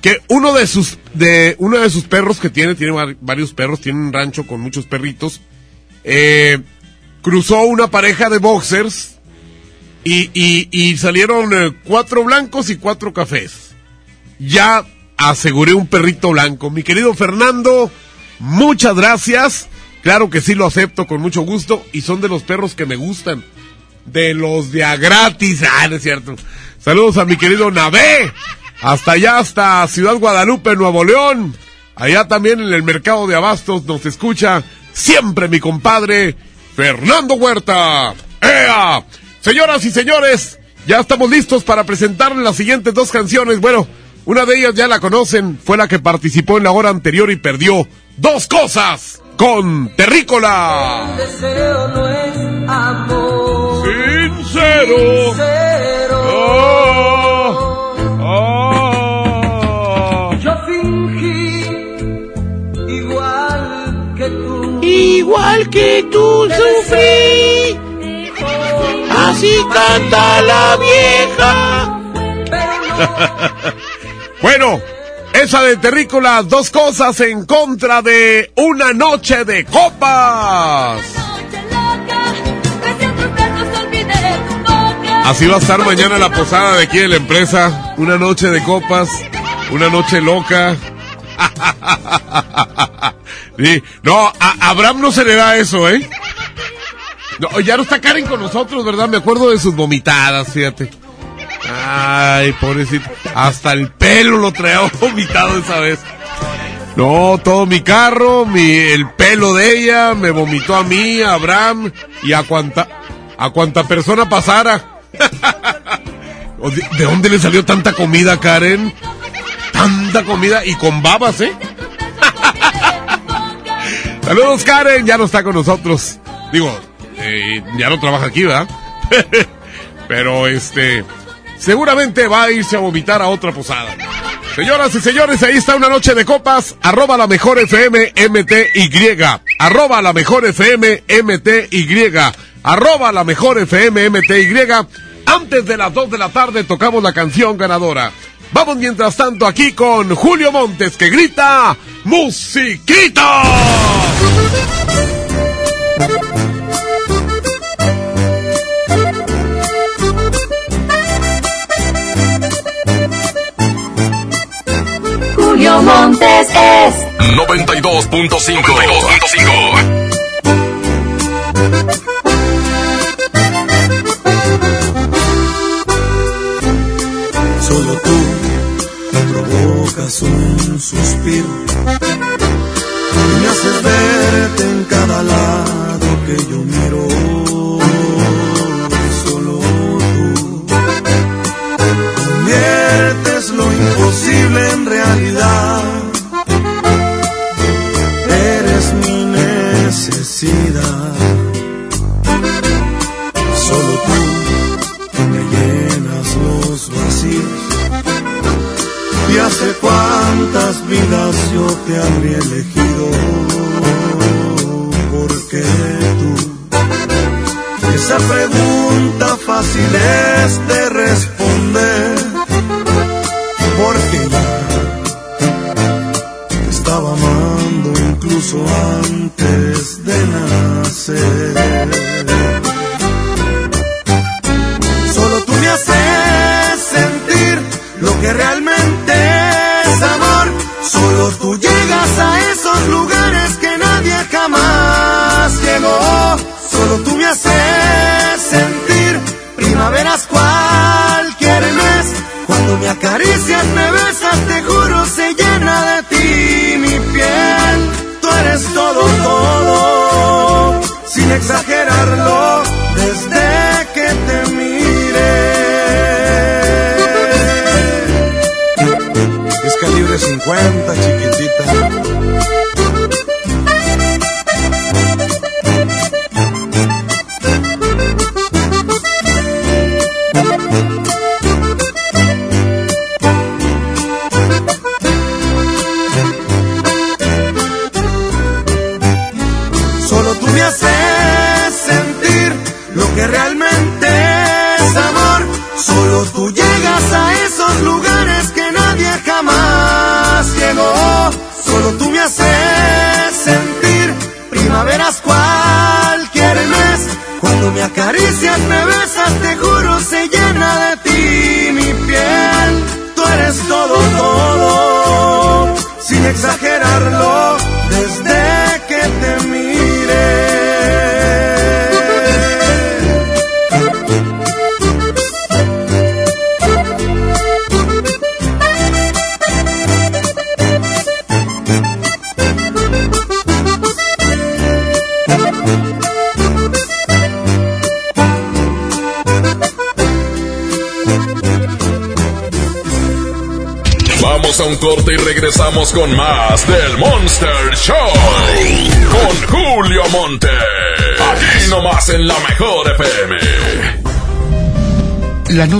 que uno de sus, de, uno de sus perros que tiene, tiene varios perros, tiene un rancho con muchos perritos, eh, cruzó una pareja de boxers y, y, salieron eh, cuatro blancos y cuatro cafés. Ya aseguré un perrito blanco. Mi querido Fernando, muchas gracias. Claro que sí lo acepto con mucho gusto y son de los perros que me gustan. De los de a gratis. Ah, no es cierto. Saludos a mi querido Navé. Hasta allá, hasta Ciudad Guadalupe, Nuevo León. Allá también en el mercado de abastos nos escucha siempre mi compadre Fernando Huerta. ¡Ea! Señoras y señores, ya estamos listos para presentar las siguientes dos canciones. Bueno, una de ellas ya la conocen, fue la que participó en la hora anterior y perdió dos cosas con Terrícola. El deseo no es amor. Sincero. Sincero. Igual que tú sufrí. Así canta la vieja. bueno, esa de Terrícola, dos cosas en contra de una noche de copas. Así va a estar mañana la posada de aquí de la empresa. Una noche de copas, una noche loca. Sí, No, a Abraham no se le da eso, ¿eh? No, ya no está Karen con nosotros, ¿verdad? Me acuerdo de sus vomitadas, fíjate. Ay, pobrecito. Hasta el pelo lo traía vomitado esa vez. No, todo mi carro, mi, el pelo de ella, me vomitó a mí, a Abraham y a cuanta, a cuanta persona pasara. ¿De dónde le salió tanta comida, Karen? Tanta comida y con babas, ¿eh? Saludos, Karen, ya no está con nosotros. Digo, eh, ya no trabaja aquí, ¿verdad? Pero este, seguramente va a irse a vomitar a otra posada. Señoras y señores, ahí está una noche de copas. Arroba la mejor FM MTY. Arroba la mejor FM MTY. Arroba la mejor FM MTY. Antes de las 2 de la tarde tocamos la canción ganadora. Vamos mientras tanto aquí con Julio Montes que grita ¡Musiquita! Julio Montes es 92.5. 92.5. un suspiro me haces verte en cada lado que yo miro.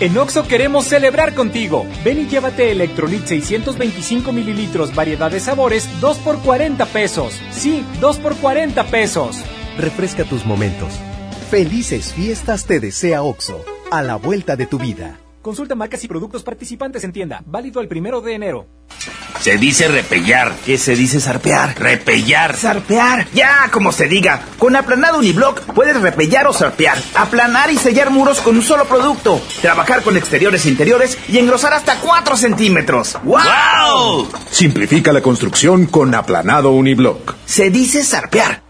En Oxo queremos celebrar contigo. Ven y llévate Electrolit 625 mililitros, variedad de sabores, 2 por 40 pesos. Sí, 2 por 40 pesos. Refresca tus momentos. Felices fiestas te desea Oxo, a la vuelta de tu vida. Consulta marcas y productos participantes en tienda. Válido el primero de enero. Se dice repellar. ¿Qué se dice zarpear? Repellar. Zarpear. Ya, como se diga. Con aplanado uniblock puedes repellar o zarpear. Aplanar y sellar muros con un solo producto. Trabajar con exteriores e interiores y engrosar hasta 4 centímetros. ¡Wow! Simplifica la construcción con aplanado uniblock. Se dice zarpear.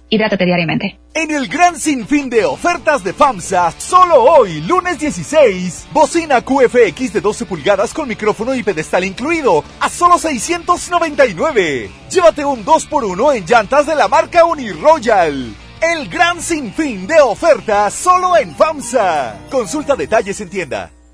Hidrátate diariamente. En el gran sinfín de ofertas de FAMSA, solo hoy, lunes 16, bocina QFX de 12 pulgadas con micrófono y pedestal incluido, a solo 699. Llévate un 2x1 en llantas de la marca Uniroyal. El gran sinfín de ofertas solo en FAMSA. Consulta detalles en tienda.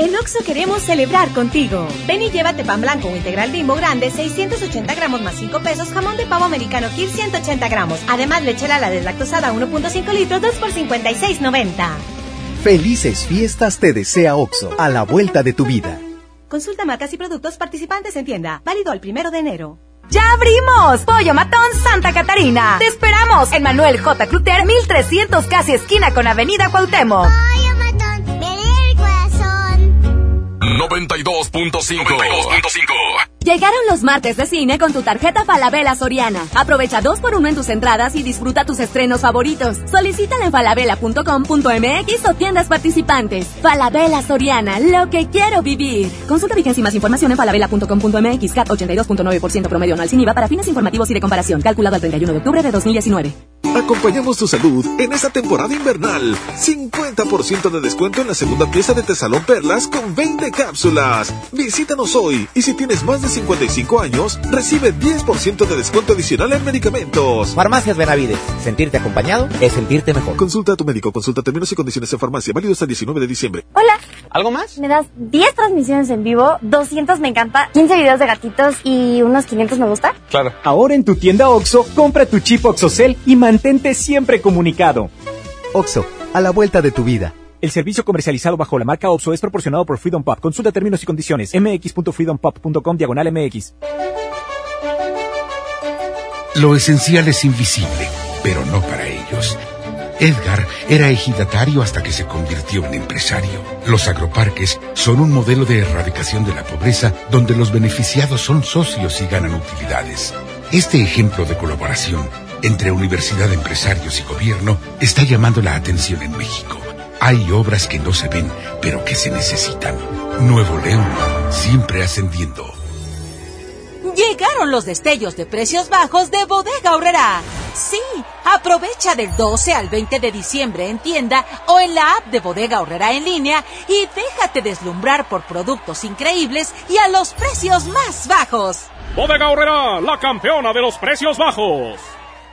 En Oxo queremos celebrar contigo. Ven y llévate pan blanco o integral bimbo grande, 680 gramos más 5 pesos, jamón de pavo americano Kir 180 gramos. Además, lechera la deslactosada 1.5 litros, 2 por 56.90. Felices fiestas te desea Oxo, a la vuelta de tu vida. Consulta marcas y productos participantes en tienda. Válido el primero de enero. ¡Ya abrimos! Pollo Matón Santa Catarina. Te esperamos en Manuel J. Cluter, 1300 casi esquina con Avenida Cuauhtémoc. 92.5. Llegaron los martes de cine con tu tarjeta Falabella Soriana. Aprovecha dos por uno en tus entradas y disfruta tus estrenos favoritos. Solicítala en falabella.com.mx o tiendas participantes. Falabella Soriana, lo que quiero vivir. Consulta vigencia y más información en falabella.com.mx. CAT 82.9% promedio anual sin IVA para fines informativos y de comparación. Calculado al 31 de octubre de 2019. Acompañamos tu salud en esta temporada invernal. 50% de descuento en la segunda pieza de Tesalón Perlas con 20 cápsulas. Visítanos hoy y si tienes más de 55 años, recibe 10% de descuento adicional en medicamentos. Farmacias Benavides. Sentirte acompañado es sentirte mejor. Consulta a tu médico. Consulta términos y condiciones en farmacia. Válido hasta el 19 de diciembre. Hola. ¿Algo más? Me das 10 transmisiones en vivo, 200 me encanta, 15 videos de gatitos y unos 500 me gusta. Claro. Ahora en tu tienda OXO, compra tu chip OXOCEL y mantente siempre comunicado. Oxo, a la vuelta de tu vida. El servicio comercializado bajo la marca OPSO es proporcionado por Freedom Pop. Consulta términos y condiciones. mx.freedompop.com diagonal mx. Lo esencial es invisible, pero no para ellos. Edgar era ejidatario hasta que se convirtió en empresario. Los agroparques son un modelo de erradicación de la pobreza donde los beneficiados son socios y ganan utilidades. Este ejemplo de colaboración entre universidad, empresarios y gobierno está llamando la atención en México. Hay obras que no se ven, pero que se necesitan. Nuevo León, siempre ascendiendo. Llegaron los destellos de precios bajos de Bodega Horrera. Sí, aprovecha del 12 al 20 de diciembre en tienda o en la app de Bodega Horrera en línea y déjate deslumbrar por productos increíbles y a los precios más bajos. Bodega Horrera, la campeona de los precios bajos.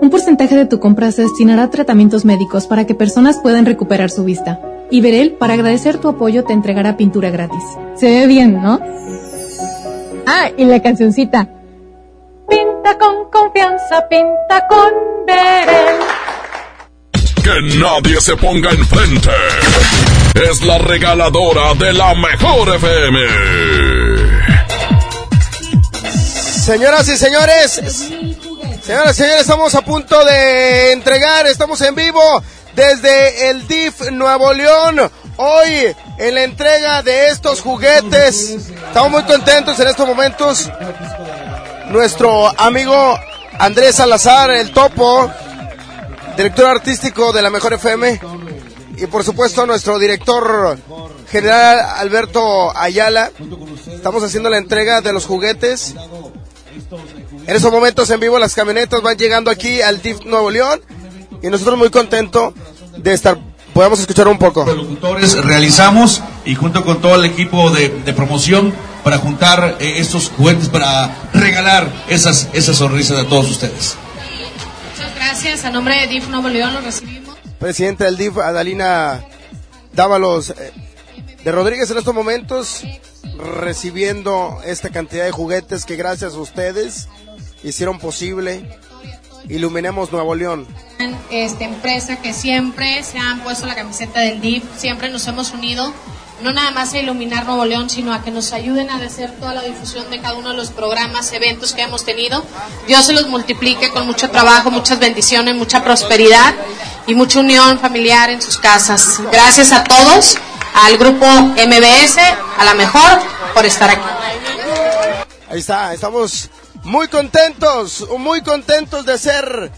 Un porcentaje de tu compra se destinará a tratamientos médicos para que personas puedan recuperar su vista. Y Verel, para agradecer tu apoyo, te entregará pintura gratis. Se ve bien, ¿no? Ah, y la cancioncita. Pinta con confianza, pinta con Verel. Que nadie se ponga enfrente. Es la regaladora de la mejor FM. Señoras y señores, señoras y señores, estamos a punto de entregar, estamos en vivo desde el DIF Nuevo León. Hoy en la entrega de estos juguetes, estamos muy contentos en estos momentos. Nuestro amigo Andrés Salazar, el topo, director artístico de la Mejor FM, y por supuesto nuestro director general Alberto Ayala. Estamos haciendo la entrega de los juguetes. En estos momentos en vivo las camionetas van llegando aquí al DIF Nuevo León y nosotros muy contentos de estar. Podemos escuchar un poco. Locutores realizamos y junto con todo el equipo de, de promoción para juntar eh, estos juguetes para regalar esas, esas sonrisas a todos ustedes. Muchas gracias. A nombre de DIF Nuevo León lo recibimos. Presidente del DIF, Adalina Dávalos eh, de Rodríguez en estos momentos recibiendo esta cantidad de juguetes que gracias a ustedes hicieron posible. Iluminemos Nuevo León. Esta empresa que siempre se han puesto la camiseta del DIF, siempre nos hemos unido, no nada más a iluminar Nuevo León, sino a que nos ayuden a hacer toda la difusión de cada uno de los programas, eventos que hemos tenido. Dios se los multiplique con mucho trabajo, muchas bendiciones, mucha prosperidad y mucha unión familiar en sus casas. Gracias a todos, al grupo MBS, a la mejor, por estar aquí. Ahí está, estamos muy contentos, muy contentos de ser,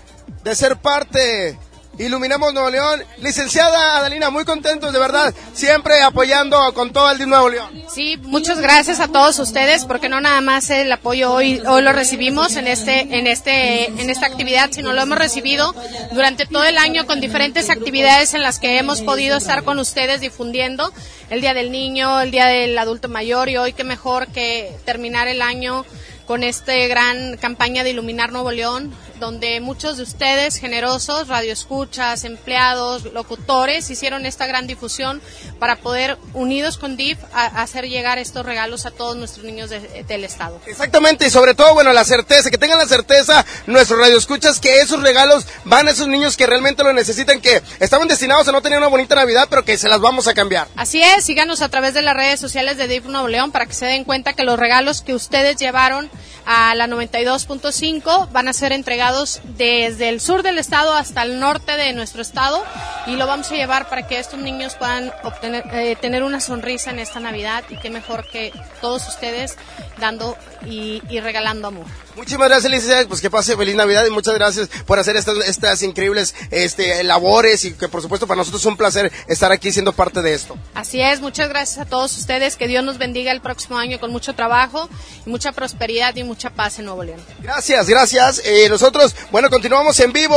de ser parte. Iluminamos Nuevo León. Licenciada Adalina, muy contentos de verdad, siempre apoyando con todo el DIF Nuevo León. Sí, muchas gracias a todos ustedes, porque no nada más el apoyo hoy, hoy lo recibimos en este, en este, en esta actividad, sino lo hemos recibido durante todo el año con diferentes actividades en las que hemos podido estar con ustedes difundiendo el Día del Niño, el Día del Adulto Mayor y hoy qué mejor que terminar el año con esta gran campaña de Iluminar Nuevo León, donde muchos de ustedes, generosos, radioescuchas, empleados, locutores, hicieron esta gran difusión para poder, unidos con DIF, a, hacer llegar estos regalos a todos nuestros niños de- del Estado. Exactamente, y sobre todo, bueno, la certeza, que tengan la certeza, nuestros radioescuchas, que esos regalos van a esos niños que realmente lo necesitan, que estaban destinados a no tener una bonita Navidad, pero que se las vamos a cambiar. Así es, síganos a través de las redes sociales de DIF Nuevo León para que se den cuenta que los regalos que ustedes llevaron a la 92.5 van a ser entregados desde el sur del estado hasta el norte de nuestro estado y lo vamos a llevar para que estos niños puedan obtener, eh, tener una sonrisa en esta Navidad y qué mejor que todos ustedes dando y, y regalando amor. Muchísimas gracias, licenciada. Pues que pase feliz Navidad y muchas gracias por hacer estas, estas increíbles este, labores y que por supuesto para nosotros es un placer estar aquí siendo parte de esto. Así es, muchas gracias a todos ustedes. Que Dios nos bendiga el próximo año con mucho trabajo y mucha prosperidad y mucha paz en Nuevo León. Gracias, gracias. Eh, nosotros, bueno, continuamos en vivo.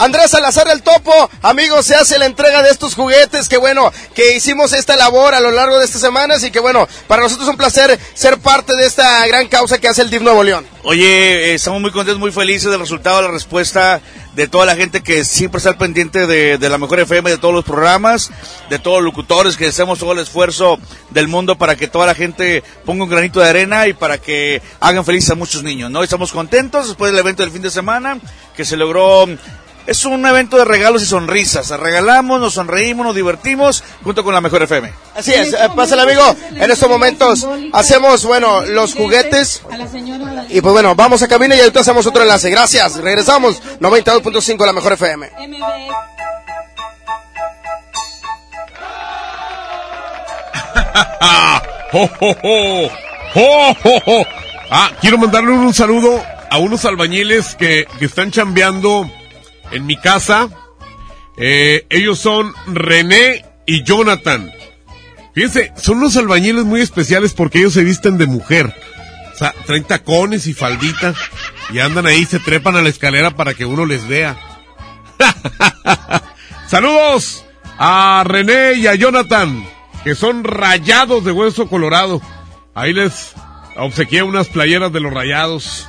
Andrés Salazar el Topo, amigos, se hace la entrega de estos juguetes, que bueno, que hicimos esta labor a lo largo de estas semanas y que bueno, para nosotros es un placer ser parte de esta gran causa que hace el DIF Nuevo León. Oye, eh, estamos muy contentos, muy felices del resultado, la respuesta de toda la gente que siempre está al pendiente de, de la mejor FM, de todos los programas, de todos los locutores, que hacemos todo el esfuerzo del mundo para que toda la gente ponga un granito de arena y para que hagan felices a muchos niños, ¿no? Estamos contentos después del evento del fin de semana, que se logró es un evento de regalos y sonrisas. Regalamos, nos sonreímos, nos divertimos junto con la mejor FM. Así es, eh, pásale amigo. En estos momentos hacemos, bueno, los juguetes. Y pues bueno, vamos a cabina y ahorita hacemos otro enlace. Gracias. Regresamos. 92.5 la mejor FM. ¡Jo, jo, jo! ¡Jo, jo, jo! Ah, quiero mandarle un saludo a unos albañiles que, que están chambeando en mi casa. Eh, ellos son René y Jonathan. Fíjense, son unos albañiles muy especiales porque ellos se visten de mujer. O sea, traen tacones y falditas y andan ahí, se trepan a la escalera para que uno les vea. Saludos a René y a Jonathan, que son rayados de hueso colorado. Ahí les obsequié unas playeras de los rayados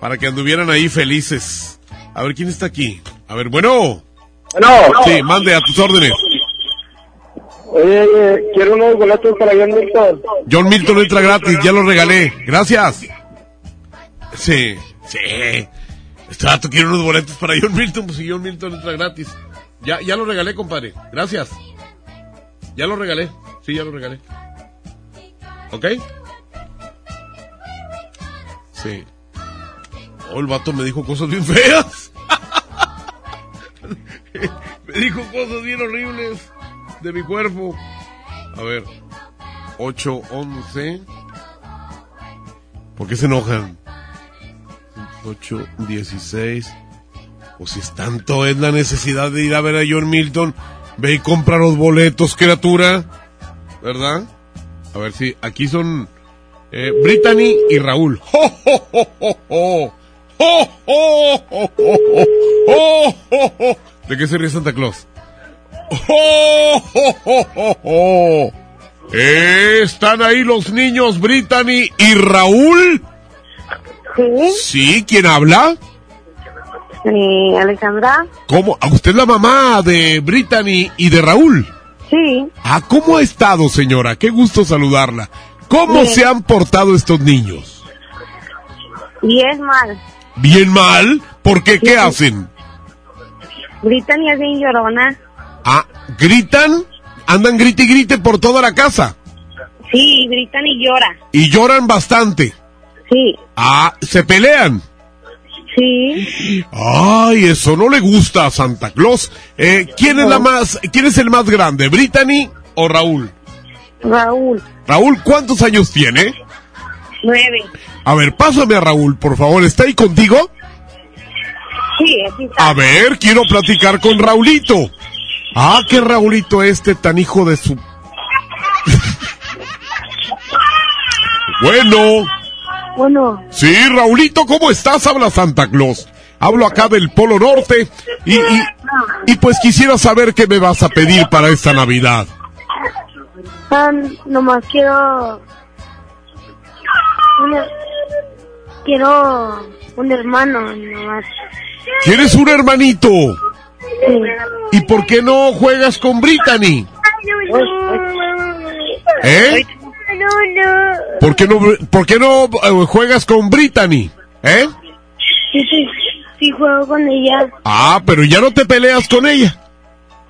para que anduvieran ahí felices. A ver, ¿quién está aquí? A ver, bueno. Bueno. Sí, mande a tus órdenes. Oye, oye, quiero unos boletos para John Milton. John Milton entra gratis, ya lo regalé. Gracias. Sí, sí. Este rato quiere unos boletos para John Milton, pues si John Milton entra gratis. Ya, ya lo regalé, compadre. Gracias. Ya lo regalé. Sí, ya lo regalé. ¿Ok? Sí. Oh, el vato me dijo cosas bien feas. me dijo cosas bien horribles de mi cuerpo. A ver. 8, 11. ¿Por qué se enojan? 8, 16. O si es tanto es la necesidad de ir a ver a John Milton, ve y compra los boletos, criatura. ¿Verdad? A ver si aquí son eh, Brittany y Raúl. ¡Jo, jo, jo, jo, jo! ¡Oh, oh, oh, oh, oh, oh, oh! ¿De qué se ríe Santa Claus? ¡Oh, oh, oh, oh, oh! ¿Están ahí los niños Brittany y Raúl? Sí. ¿Sí? ¿Quién habla? Sí, Alejandra. ¿Cómo? ¿A usted es la mamá de Brittany y de Raúl? Sí. Ah, ¿cómo ha estado, señora? Qué gusto saludarla. ¿Cómo Bien. se han portado estos niños? Y es mal. ¿Bien mal? ¿Por qué? ¿Qué hacen? Gritan y bien llorona. Ah, ¿gritan? Andan grite y grite por toda la casa. Sí, gritan y llora. Y lloran bastante. Sí. Ah, ¿se pelean? Sí. Ay, eso no le gusta a Santa Claus. Eh, ¿quién es la más, quién es el más grande, Brittany o Raúl? Raúl. Raúl, ¿cuántos años tiene? Nueve. A ver, pásame a Raúl, por favor. ¿Está ahí contigo? Sí, aquí está. A ver, quiero platicar con Raulito. Ah, qué Raulito este tan hijo de su... bueno. Bueno, Sí, Raulito, ¿cómo estás? Habla Santa Claus. Hablo acá del Polo Norte y, y, y pues quisiera saber qué me vas a pedir para esta Navidad. ah, nomás quiero... una- Quiero un hermano, nomás. ¿Quieres un hermanito? Sí. ¿Y por qué no juegas con Brittany? ¿Eh? ¿Por qué no, por qué no eh, juegas con Brittany? ¿Eh? Sí, sí, sí juego con ella. Ah, pero ya no te peleas con ella.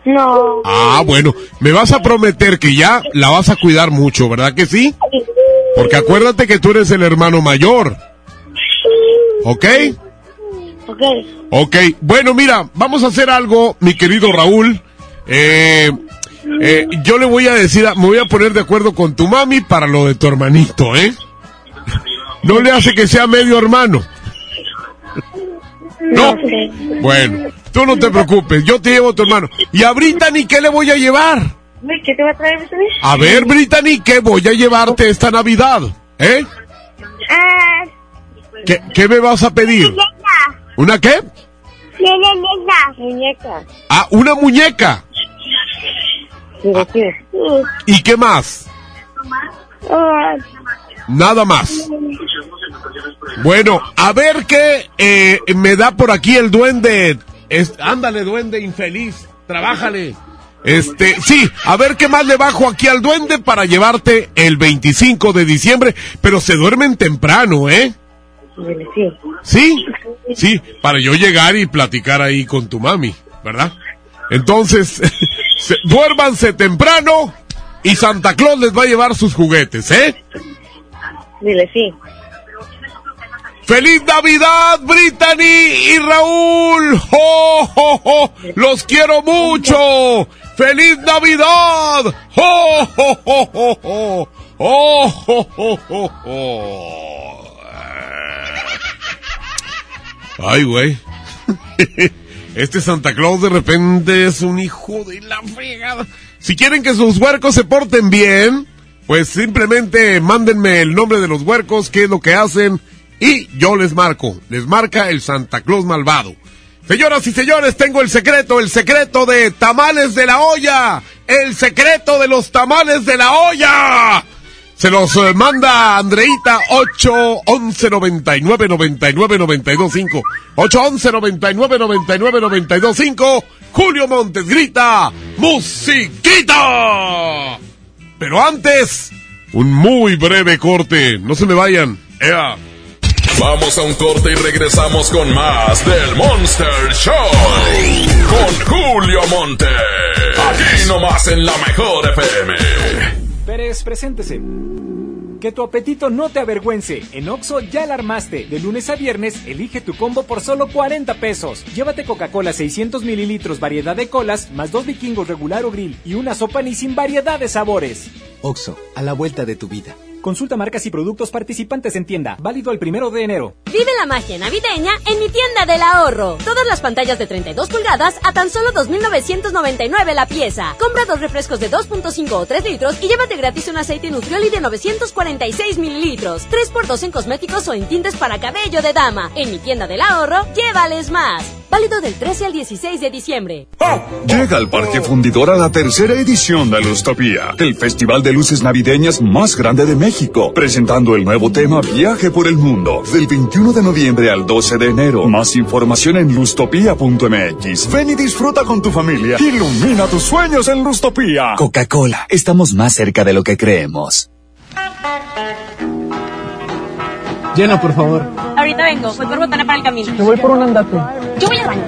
No. Ah, bueno, me vas a prometer que ya la vas a cuidar mucho, ¿verdad que sí? Porque acuérdate que tú eres el hermano mayor. ¿Ok? Ok. Ok, bueno, mira, vamos a hacer algo, mi querido Raúl. Eh, eh, yo le voy a decir, me voy a poner de acuerdo con tu mami para lo de tu hermanito, ¿eh? No le hace que sea medio hermano. No. Bueno, tú no te preocupes, yo te llevo a tu hermano. ¿Y a Brittany qué le voy a llevar? ¿Qué te va a traer, Brittany? A ver, Brittany, ¿qué voy a llevarte esta Navidad? ¿Eh? Ah, ¿Qué, qué me vas a pedir? ¿Una qué? muñeca. Muñeca. Ah, una muñeca. ¿Y qué más? Ah, Nada más. Bueno, a ver qué eh, me da por aquí el duende. Es- ándale, duende infeliz. Trabájale. Este, sí, a ver qué más le bajo aquí al duende para llevarte el 25 de diciembre, pero se duermen temprano, ¿eh? Sí, sí, para yo llegar y platicar ahí con tu mami, ¿verdad? Entonces, se- duérmanse temprano y Santa Claus les va a llevar sus juguetes, ¿eh? Dile sí. ¡Feliz Navidad, Brittany y Raúl! ¡Jo, jo, jo! ¡Los quiero mucho! ¡Feliz Navidad! ¡Jo, jo, jo, jo, jo! ¡Oh, jo, jo, jo, jo! Ay, güey. Este Santa Claus de repente es un hijo de la fregada. Si quieren que sus huercos se porten bien, pues simplemente mándenme el nombre de los huercos, qué es lo que hacen, y yo les marco. Les marca el Santa Claus malvado. Señoras y señores, tengo el secreto, el secreto de tamales de la olla. El secreto de los tamales de la olla. Se los eh, manda Andreita 8 11 99 99 92 5. 8 11 99 99 92 5. Julio Montes grita ¡Musiquita! Pero antes, un muy breve corte. No se me vayan. Ea. Vamos a un corte y regresamos con más del Monster Show. Con Julio Monte. Aquí nomás en la mejor FM. Pérez, preséntese. Que tu apetito no te avergüence. En Oxo ya la armaste. De lunes a viernes, elige tu combo por solo 40 pesos. Llévate Coca-Cola 600 mililitros, variedad de colas, más dos vikingos regular o grill y una sopa ni sin variedad de sabores. Oxo, a la vuelta de tu vida. Consulta marcas y productos participantes en tienda. Válido el primero de enero. Vive la magia navideña en mi tienda del ahorro. Todas las pantallas de 32 pulgadas a tan solo 2.999 la pieza. Compra dos refrescos de 2.5 o 3 litros y llévate gratis un aceite Nutrioli de 946 mililitros. 3x2 en cosméticos o en tintes para cabello de dama. En mi tienda del ahorro, llévales más. Válido del 13 al 16 de diciembre. Llega al Parque Fundidora la tercera edición de Lustopía, el festival de luces navideñas más grande de México, presentando el nuevo tema Viaje por el Mundo, del 21 de noviembre al 12 de enero. Más información en lustopía.mx. Ven y disfruta con tu familia. Ilumina tus sueños en Lustopía. Coca-Cola, estamos más cerca de lo que creemos. Llena, por favor. Ahorita vengo, voy por botana para el camino. Yo voy por un andate. Yo voy al baño.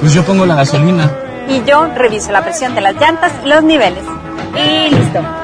Pues yo pongo la gasolina. Y yo reviso la presión de las llantas y los niveles. Y listo.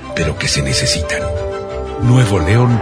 pero que se necesitan. Nuevo León,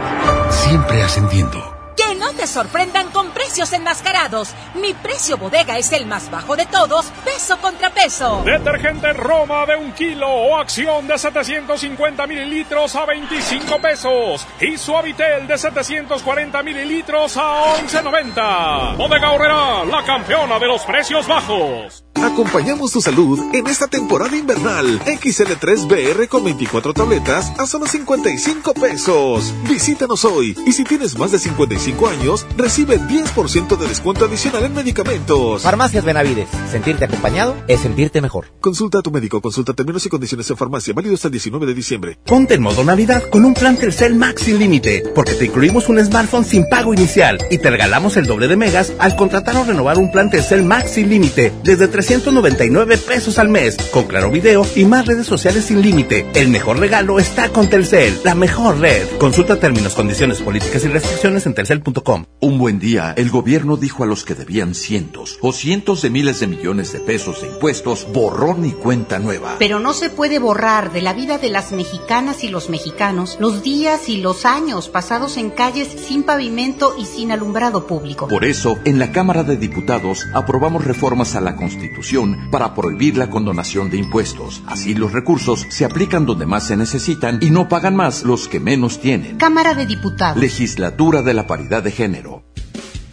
siempre ascendiendo. Que no te sorprendan con precios enmascarados. Mi precio bodega es el más bajo de todos, peso contra peso. Detergente Roma de un kilo o acción de 750 mililitros a 25 pesos. Y Suavitel de 740 mililitros a 11.90. Bodega Horrera, la campeona de los precios bajos. Acompañamos tu salud en esta temporada invernal. XL3BR con 24 tabletas a solo 55 pesos. Visítanos hoy y si tienes más de 55 años, recibe 10% de descuento adicional en medicamentos. Farmacias Benavides. Sentirte acompañado es sentirte mejor. Consulta a tu médico, consulta términos y condiciones en farmacia, válido hasta el 19 de diciembre. Ponte en modo Navidad con un plan Telcel Max sin límite, porque te incluimos un smartphone sin pago inicial y te regalamos el doble de megas al contratar o renovar un plan Telcel Max sin límite desde 399 pesos al mes, con claro video y más redes sociales sin límite. El mejor regalo está con Telcel, la mejor red. Consulta términos, condiciones, políticas y restricciones en telcel.com. Un buen día, el gobierno dijo a los que debían cientos o cientos de miles de millones de pesos de impuestos, borrón y cuenta nueva. Pero no se puede borrar de la vida de las mexicanas y los mexicanos los días y los años pasados en calles sin pavimento y sin alumbrado público. Por eso, en la Cámara de Diputados aprobamos reformas a la Constitución para prohibir la condonación de impuestos. Así los recursos se aplican donde más se necesitan y no pagan más los que menos tienen. Cámara de Diputados. Legislatura de la Paridad de Género.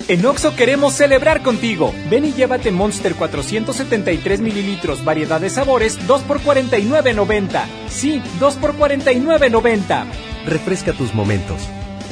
En Oxo queremos celebrar contigo. Ven y llévate Monster 473 mililitros, variedad de sabores, 2 por 49.90. Sí, 2 por 49.90. Refresca tus momentos.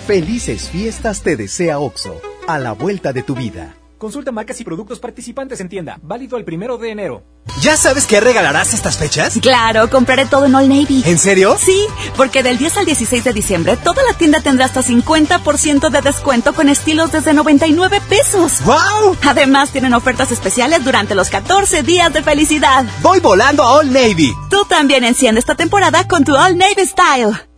Felices fiestas te desea Oxo, a la vuelta de tu vida. Consulta marcas y productos participantes en tienda. Válido el primero de enero. ¿Ya sabes qué regalarás estas fechas? Claro, compraré todo en All Navy. ¿En serio? Sí, porque del 10 al 16 de diciembre toda la tienda tendrá hasta 50% de descuento con estilos desde 99 pesos. ¡Wow! Además tienen ofertas especiales durante los 14 días de felicidad. Voy volando a All Navy. Tú también enciende esta temporada con tu All Navy Style.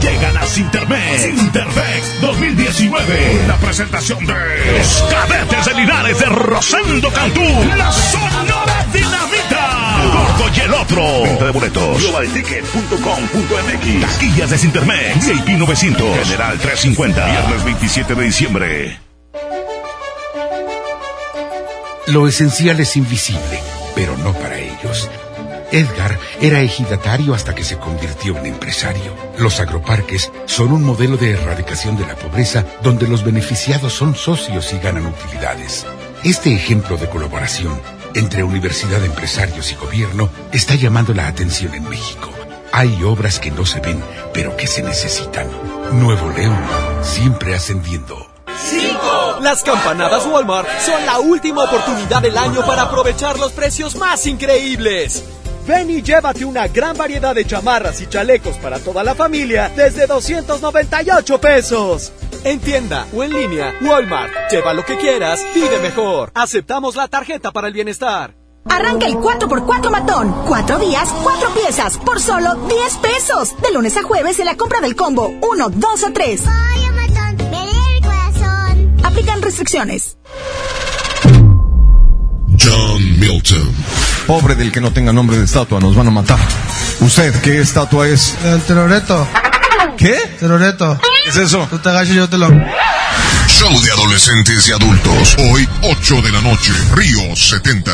Llegan a Sintermex. Sintermex 2019. La presentación de los cadetes de Linares de Rosendo Cantú. La Sonora Dinamita. Gordo y el otro. Venta de boletos. Globalticket.com.mx. Taquillas de Sintermex. VIP 900. General 350. Viernes 27 de diciembre. Lo esencial es invisible, pero no para ellos. Edgar era ejidatario hasta que se convirtió en empresario. Los agroparques son un modelo de erradicación de la pobreza donde los beneficiados son socios y ganan utilidades. Este ejemplo de colaboración entre universidad, empresarios y gobierno está llamando la atención en México. Hay obras que no se ven, pero que se necesitan. Nuevo León, siempre ascendiendo. 5. Las campanadas Walmart son la última oportunidad del año para aprovechar los precios más increíbles. Ven y llévate una gran variedad de chamarras y chalecos para toda la familia desde 298 pesos. En tienda o en línea, Walmart. Lleva lo que quieras, vive mejor. Aceptamos la tarjeta para el bienestar. Arranca el 4x4 matón. Cuatro días, cuatro piezas, por solo 10 pesos. De lunes a jueves en la compra del combo 1, 2 o 3. Aplican restricciones. John Milton. Pobre del que no tenga nombre de estatua, nos van a matar. ¿Usted qué estatua es? El teroreto. ¿Qué? Teroreto. ¿Qué es eso? Tú te agachas y yo te lo... Show de adolescentes y adultos. Hoy, 8 de la noche. Río 70.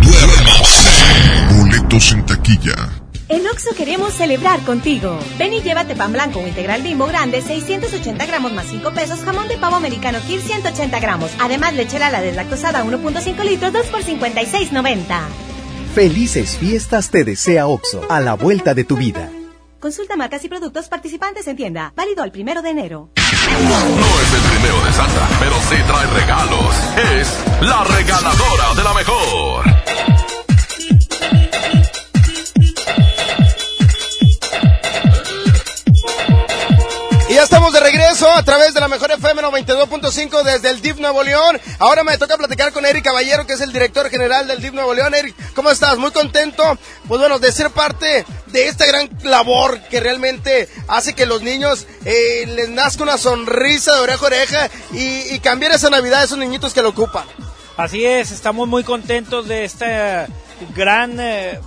Duérmase. Boletos en taquilla. En Oxo queremos celebrar contigo. Ven y llévate pan blanco o integral bimbo grande, 680 gramos más 5 pesos, jamón de pavo americano Kir 180 gramos. Además, lechera la deslactosada 1.5 litros, 2 por 56.90. Felices fiestas te desea Oxo, a la vuelta de tu vida. Consulta marcas y productos participantes en tienda. Válido el primero de enero. No es el primero de Santa, pero sí trae regalos. Es la regaladora de la mejor. Estamos de regreso a través de la mejor FM 92.5 desde el DIF Nuevo León. Ahora me toca platicar con Eric Caballero, que es el director general del DIF Nuevo León. Eric, ¿cómo estás? Muy contento, pues bueno, de ser parte de esta gran labor que realmente hace que los niños eh, les nazca una sonrisa de oreja a oreja y, cambiar esa Navidad a esos niñitos que lo ocupan. Así es, estamos muy contentos de esta gran eh,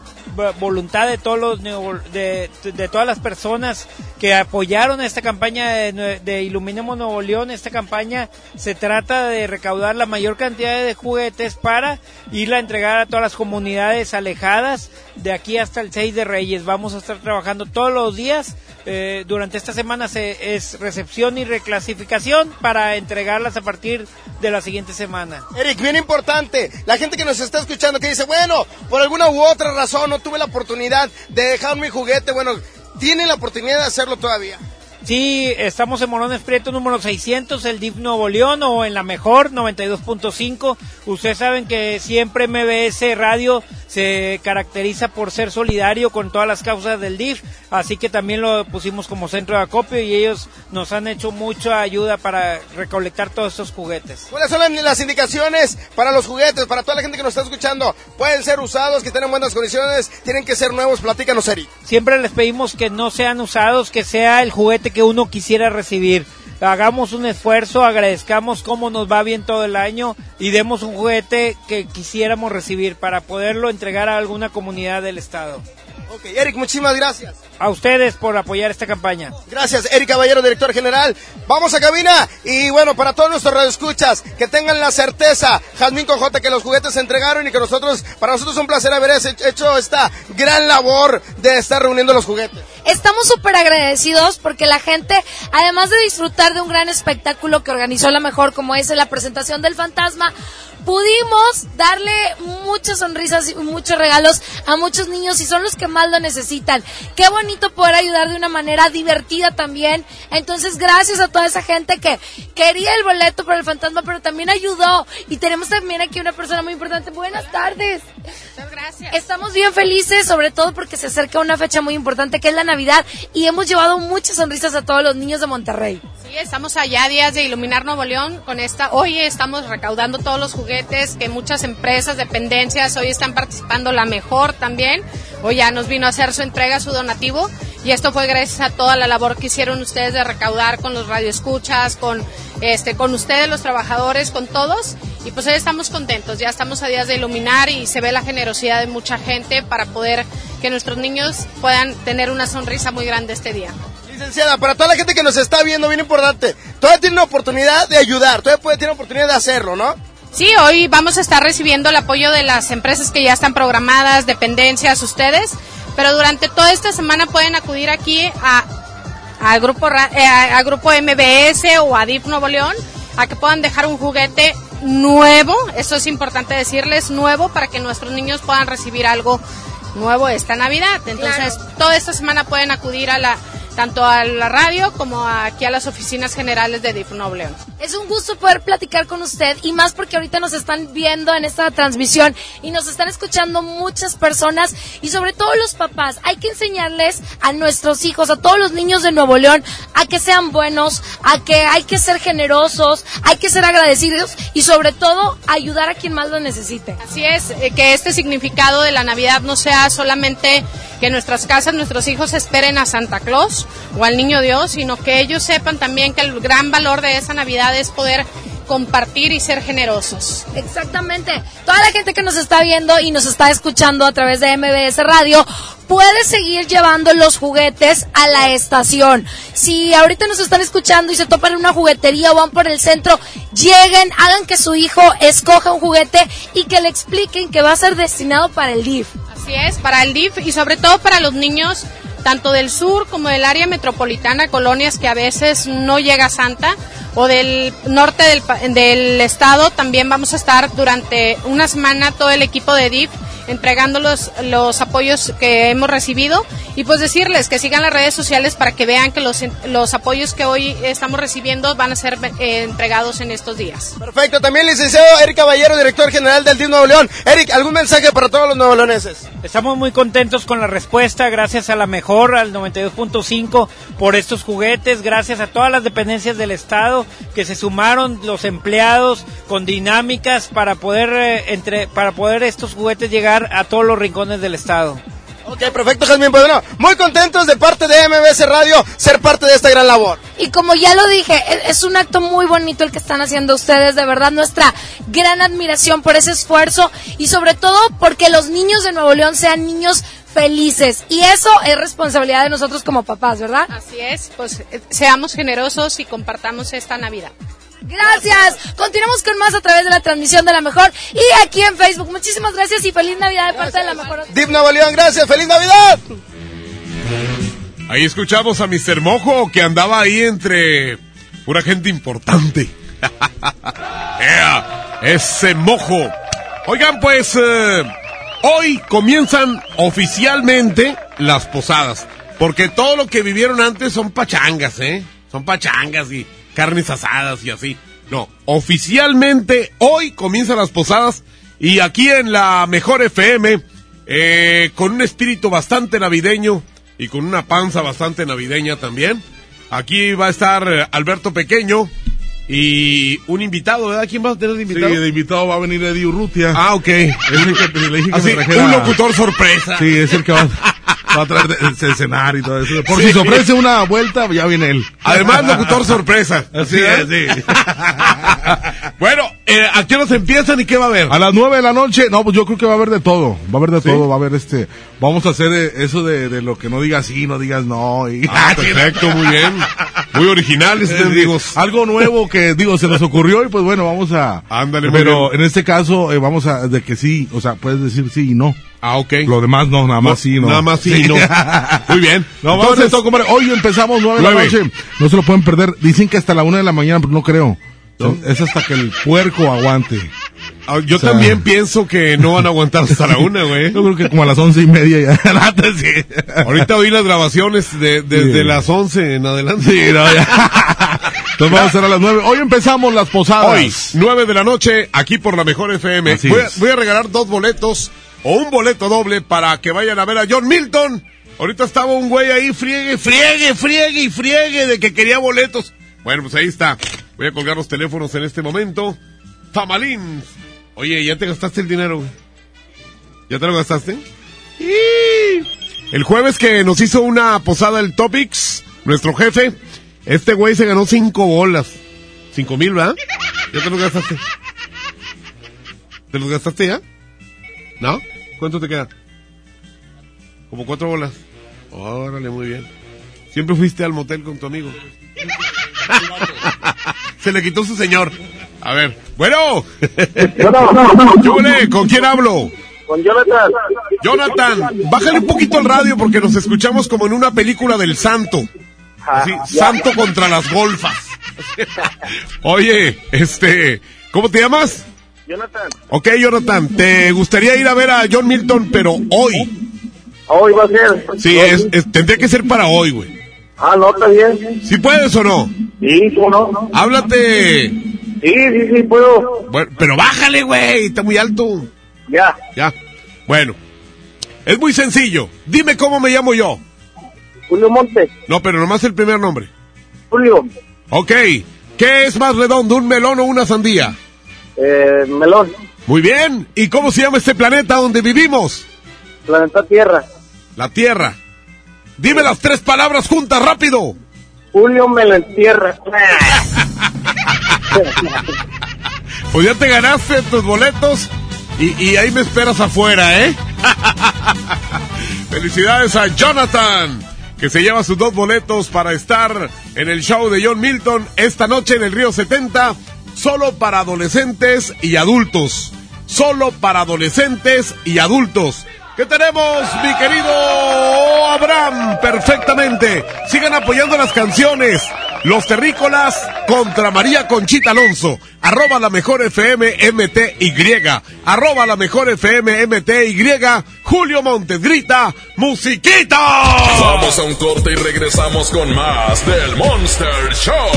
voluntad de todos los de, de todas las personas que apoyaron esta campaña de, de Iluminemos Nuevo León. Esta campaña se trata de recaudar la mayor cantidad de juguetes para irla a entregar a todas las comunidades alejadas de aquí hasta el 6 de Reyes. Vamos a estar trabajando todos los días. Eh, durante esta semana se, es recepción y reclasificación para entregarlas a partir de la siguiente semana. Eric, bien importante, la gente que nos está escuchando que dice, bueno, por alguna u otra razón no tuve la oportunidad de dejar mi juguete, bueno, tiene la oportunidad de hacerlo todavía. Sí, estamos en Morones Prieto número 600, el DIF Nuevo León o en la mejor 92.5. Ustedes saben que siempre MBS Radio se caracteriza por ser solidario con todas las causas del DIF, así que también lo pusimos como centro de acopio y ellos nos han hecho mucha ayuda para recolectar todos estos juguetes. ¿Cuáles son las indicaciones para los juguetes, para toda la gente que nos está escuchando? Pueden ser usados, que tengan buenas condiciones, tienen que ser nuevos, platícanos, Eric. Siempre les pedimos que no sean usados, que sea el juguete que uno quisiera recibir. Hagamos un esfuerzo, agradezcamos cómo nos va bien todo el año y demos un juguete que quisiéramos recibir para poderlo entregar a alguna comunidad del estado. Ok, Eric, muchísimas gracias. A ustedes por apoyar esta campaña. Gracias, Eric Caballero, director general. Vamos a cabina y bueno, para todos nuestros radioescuchas, que tengan la certeza, Jazmín Cojota, que los juguetes se entregaron y que nosotros, para nosotros es un placer haber hecho esta gran labor de estar reuniendo los juguetes. Estamos súper agradecidos porque la gente, además de disfrutar de un gran espectáculo que organizó la mejor, como es la presentación del fantasma, pudimos darle muchas sonrisas y muchos regalos a muchos niños y son los que más lo necesitan. Qué bonito poder ayudar de una manera divertida también. Entonces, gracias a toda esa gente que quería el boleto para el fantasma, pero también ayudó. Y tenemos también aquí una persona muy importante. Buenas tardes. Muchas gracias. Estamos bien felices, sobre todo porque se acerca una fecha muy importante que es la Navidad y hemos llevado muchas sonrisas a todos los niños de Monterrey. Sí, estamos allá días de Iluminar Nuevo León con esta. Hoy estamos recaudando todos los juguetes que muchas empresas, dependencias hoy están participando. La mejor también. Hoy ya nos vino a hacer su entrega, su donativo. Y esto fue gracias a toda la labor que hicieron ustedes de recaudar con los radioescuchas, con este, con ustedes los trabajadores, con todos. Y pues hoy estamos contentos. Ya estamos a días de iluminar y se ve la generosidad de mucha gente para poder que nuestros niños puedan tener una sonrisa muy grande este día. Licenciada, para toda la gente que nos está viendo, bien importante, todavía tiene una oportunidad de ayudar, todavía puede tener oportunidad de hacerlo, ¿no? Sí, hoy vamos a estar recibiendo el apoyo de las empresas que ya están programadas, dependencias, ustedes, pero durante toda esta semana pueden acudir aquí a, al grupo, eh, grupo MBS o a DIF Nuevo León a que puedan dejar un juguete nuevo, eso es importante decirles, nuevo para que nuestros niños puedan recibir algo nuevo esta Navidad. Entonces, toda esta semana pueden acudir a la tanto a la radio como aquí a las oficinas generales de DIF Nuevo León. Es un gusto poder platicar con usted y más porque ahorita nos están viendo en esta transmisión y nos están escuchando muchas personas y sobre todo los papás. Hay que enseñarles a nuestros hijos, a todos los niños de Nuevo León, a que sean buenos, a que hay que ser generosos, hay que ser agradecidos y sobre todo ayudar a quien más lo necesite. Así es, eh, que este significado de la Navidad no sea solamente que nuestras casas nuestros hijos esperen a Santa Claus o al Niño Dios, sino que ellos sepan también que el gran valor de esa Navidad es poder compartir y ser generosos. Exactamente. Toda la gente que nos está viendo y nos está escuchando a través de MBS Radio puede seguir llevando los juguetes a la estación. Si ahorita nos están escuchando y se topan en una juguetería o van por el centro, lleguen, hagan que su hijo escoja un juguete y que le expliquen que va a ser destinado para el DIF. Así es, para el DIF y sobre todo para los niños tanto del sur como del área metropolitana, colonias que a veces no llega Santa, o del norte del, del estado, también vamos a estar durante una semana todo el equipo de DIF entregando los, los apoyos que hemos recibido y pues decirles que sigan las redes sociales para que vean que los, los apoyos que hoy estamos recibiendo van a ser eh, entregados en estos días. Perfecto, también licenciado Eric Caballero, director general del DIF Nuevo León. Eric, ¿algún mensaje para todos los nuevo leoneses? Estamos muy contentos con la respuesta, gracias a la mejor, al 92.5 por estos juguetes, gracias a todas las dependencias del Estado que se sumaron, los empleados con dinámicas para poder, eh, entre, para poder estos juguetes llegar a todos los rincones del estado. Ok, perfecto, Jasmine. Pues bueno, muy contentos de parte de MBS Radio ser parte de esta gran labor. Y como ya lo dije, e-, es un acto muy bonito el que están haciendo ustedes. De verdad, nuestra gran admiración por ese esfuerzo y sobre todo porque los niños de Nuevo León sean niños felices. Y eso es responsabilidad de nosotros como papás, ¿verdad? Así es, pues eh, seamos generosos y compartamos esta Navidad. Gracias. Continuamos con más a través de la transmisión de la mejor y aquí en Facebook. Muchísimas gracias y feliz Navidad de parte de la mejor. Dip Nuevo León, gracias. Feliz Navidad. Ahí escuchamos a Mr. Mojo que andaba ahí entre pura gente importante. ese mojo. Oigan, pues eh, hoy comienzan oficialmente las posadas. Porque todo lo que vivieron antes son pachangas, ¿eh? Son pachangas y carnes asadas y así. No, oficialmente hoy comienzan las posadas y aquí en la Mejor FM, eh, con un espíritu bastante navideño y con una panza bastante navideña también. Aquí va a estar Alberto Pequeño y un invitado, ¿verdad? ¿Quién va a tener de invitado? Sí, de invitado va a venir Eddie Urrutia. Ah, ok. Es el que le dije que Así, me trajera- un locutor sorpresa. Sí, es el que va, va a traer el cenar y todo eso. Por Sí. si se ofrece una vuelta, ya viene él. Además, locutor sorpresa. Así es, sí. Bueno, eh, ¿a qué horas empiezan y qué va a haber? A las nueve de la noche, no, pues yo creo que va a haber de todo, va a haber de todo, va a haber este, vamos a hacer eh, eso de, de lo que no digas sí, no digas no. Y, Ah, perfecto, muy bien. Muy originales, Eh, amigos. Algo nuevo que, digo, se nos ocurrió y pues bueno, vamos a... Ándale, Pero en este caso, eh, vamos a, de que sí, o sea, puedes decir sí y no. Ah, ok. Lo demás no, nada más sí, no. Nada más sí y no. Muy bien. No, vamos Entonces- a esto, compadre. Hoy empezamos nueve de la noche. No se lo pueden perder. Dicen que hasta la una de la mañana, pero no creo. Es hasta que el puerco aguante. Ah, Yo O sea- también pienso que no van a aguantar hasta la una, güey. Yo creo que como a las once y media ya. Antes sí. Ahorita oí las grabaciones de, desde Sí. las 11 en adelante. Sí, no, ya. Entonces vamos a hacer a las nueve. Hoy empezamos las posadas. Hoy, 9 de la noche, aquí por la Mejor FM. Voy a, voy a regalar dos boletos o un boleto doble para que vayan a ver a John Milton. Ahorita estaba un güey ahí, friegue, friegue, friegue y friegue de que quería boletos. Bueno, pues ahí está. Voy a colgar los teléfonos en este momento. Famalín. Oye, ¿ya te gastaste el dinero? ¿Ya te lo gastaste? ¡Y! El jueves que nos hizo una posada el Topics, nuestro jefe, este güey se ganó cinco bolas. Cinco mil, ¿verdad? ¿Ya te los gastaste? ¿Te los gastaste ya? ¿No? ¿Cuánto te queda? Como cuatro bolas. Órale, muy bien. Siempre fuiste al motel con tu amigo. Se le quitó su señor. A ver, bueno. ¿Qué huele? ¿Con quién hablo? Con Jonathan. Jonathan, bájale un poquito el radio porque nos escuchamos como en una película del santo. Así, santo contra las golfas. Oye, este, ¿cómo te llamas? Jonathan. Ok, Jonathan, ¿te gustaría ir a ver a John Milton, pero hoy? Hoy va a ser. Sí, es, es- tendría que ser para hoy, güey. Ah, no, está bien. ¿Si puedes o no? Sí, ¿cómo no? Háblate. Sí, sí, sí, puedo. Bueno, pero bájale, güey, está muy alto. Ya. Ya. Bueno, es muy sencillo. Dime cómo me llamo yo. Julio Monte. No, pero nomás el primer nombre. Julio. Ok. ¿Qué es más redondo, un melón o una sandía? Eh, melón. Muy bien. ¿Y cómo se llama este planeta donde vivimos? Planeta Tierra. La Tierra. Dime las tres palabras juntas, rápido. Julio me lo entierra. Pues ya te ganaste tus boletos y, y ahí me esperas afuera, ¿eh? Felicidades a Jonathan, que se lleva sus dos boletos para estar en el show de John Milton esta noche en el Río 70, solo para adolescentes y adultos. Solo para adolescentes y adultos. ¿Qué tenemos, mi querido Abraham? Perfectamente. Sigan apoyando las canciones. Los terrícolas contra María Conchita Alonso. Arroba la mejor FM MTY. Arroba la mejor FM MTY. Julio Montes grita, musiquita. Vamos a un corte y regresamos con más del Monster Show.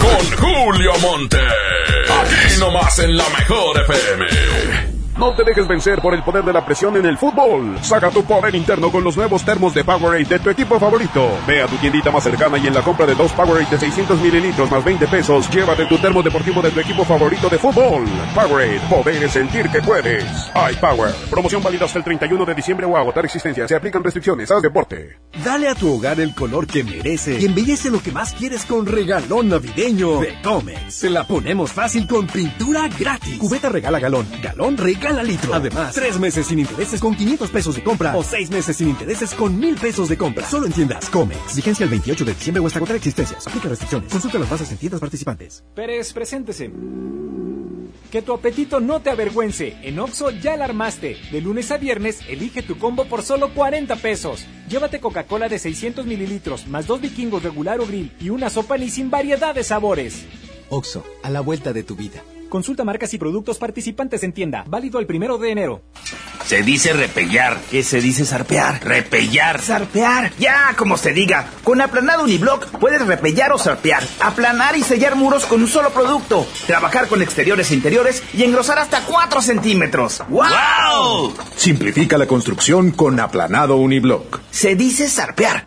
Con Julio Monte. Aquí nomás en la mejor FM. No te dejes vencer por el poder de la presión en el fútbol. Saca tu poder interno con los nuevos termos de Powerade de tu equipo favorito. Ve a tu tiendita más cercana y en la compra de dos Powerade de 600 mililitros más 20 pesos, llévate tu termo deportivo de tu equipo favorito de fútbol. Powerade, poder sentir que puedes. iPower, promoción válida hasta el 31 de diciembre o agotar existencia. Se aplican restricciones. Haz deporte. Dale a tu hogar el color que merece y embellece lo que más quieres con regalón navideño de Comex. Se la ponemos fácil con pintura gratis. Cubeta regala galón, galón regala litro. Además, tres meses sin intereses con 500 pesos de compra o seis meses sin intereses con 1000 pesos de compra. Solo en tiendas Comex. Vigencia el 28 de diciembre o hasta agotar existencias. Aplica restricciones. Consulta las bases en tiendas participantes. Pérez, preséntese. Que tu apetito no te avergüence. En Oxo ya la armaste. De lunes a viernes, elige tu combo por solo 40 pesos. Llévate Coca-Cola de 600 mililitros, más dos vikingos regular o grill y una sopa ni sin variedad de sabores. Oxo, a la vuelta de tu vida. Consulta marcas y productos participantes en tienda. Válido el primero de enero. Se dice repellar. ¿Qué se dice zarpear? Repellar. Zarpear. Ya, como se diga. Con aplanado uniblock puedes repellar o zarpear. Aplanar y sellar muros con un solo producto. Trabajar con exteriores e interiores y engrosar hasta 4 centímetros. ¡Wow! Simplifica la construcción con aplanado uniblock. Se dice zarpear.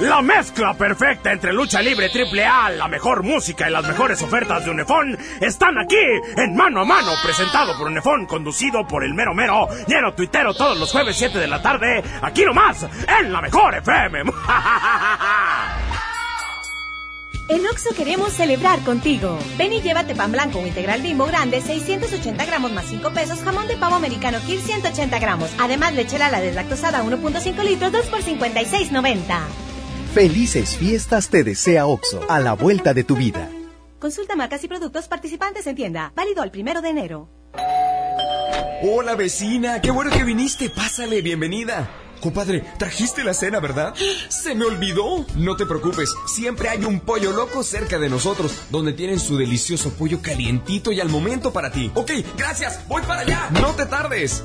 La mezcla perfecta entre lucha libre triple A, la mejor música y las mejores ofertas de Unefón están aquí en Mano a Mano, presentado por Unefón, conducido por el mero mero, lleno tuitero todos los jueves 7 de la tarde, aquí nomás, en la mejor FM. En Oxo queremos celebrar contigo. Ven y llévate pan blanco o integral bimbo grande, 680 gramos más 5 pesos, jamón de pavo americano Kir 180 gramos. Además, leche la deslactosada 1.5 litros, 2 por 56.90. Felices fiestas te desea Oxo, a la vuelta de tu vida. Consulta marcas y productos participantes en tienda. Válido al primero de enero. Hola vecina, qué bueno que viniste. Pásale, bienvenida. Compadre, trajiste la cena, ¿verdad? Se me olvidó. No te preocupes, siempre hay un pollo loco cerca de nosotros, donde tienen su delicioso pollo calientito y al momento para ti. Ok, gracias, voy para allá. No te tardes.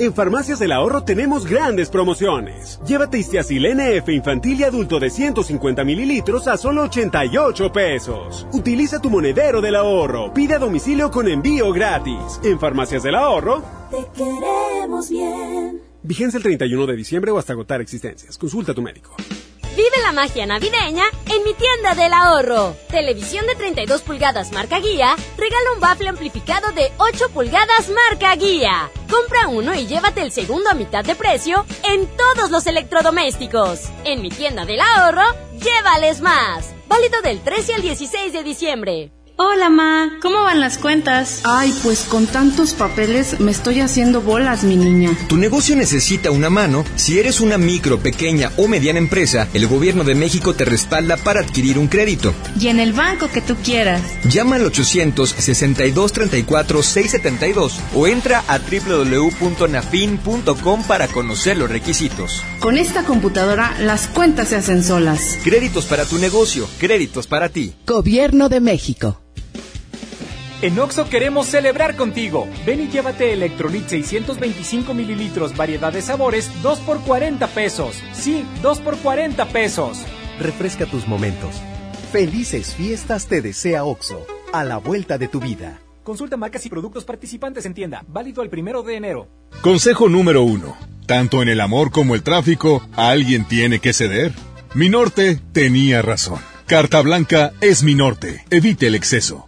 En Farmacias del Ahorro tenemos grandes promociones. Llévate Istiazil NF infantil y adulto de 150 mililitros a solo 88 pesos. Utiliza tu monedero del ahorro. Pide a domicilio con envío gratis. En Farmacias del Ahorro. Te queremos bien. Vigencia el 31 de diciembre o hasta agotar existencias. Consulta a tu médico. Vive la magia navideña en mi tienda del ahorro. Televisión de 32 pulgadas marca guía, regala un bafle amplificado de 8 pulgadas marca guía. Compra uno y llévate el segundo a mitad de precio en todos los electrodomésticos. En mi tienda del ahorro, llévales más. Válido del 13 al 16 de diciembre. Hola, Ma. ¿Cómo van las cuentas? Ay, pues con tantos papeles me estoy haciendo bolas, mi niña. Tu negocio necesita una mano. Si eres una micro, pequeña o mediana empresa, el gobierno de México te respalda para adquirir un crédito. Y en el banco que tú quieras. Llama al 800-6234-672 o entra a www.nafin.com para conocer los requisitos. Con esta computadora, las cuentas se hacen solas. Créditos para tu negocio, créditos para ti. Gobierno de México. En Oxo queremos celebrar contigo. Ven y llévate Electrolit 625 mililitros, variedad de sabores, 2 por 40 pesos. Sí, 2 por 40 pesos. Refresca tus momentos. Felices fiestas te desea Oxo, a la vuelta de tu vida. Consulta marcas y productos participantes en tienda. Válido el primero de enero. Consejo número uno. Tanto en el amor como el tráfico, alguien tiene que ceder. Mi norte tenía razón. Carta Blanca es mi norte. Evite el exceso.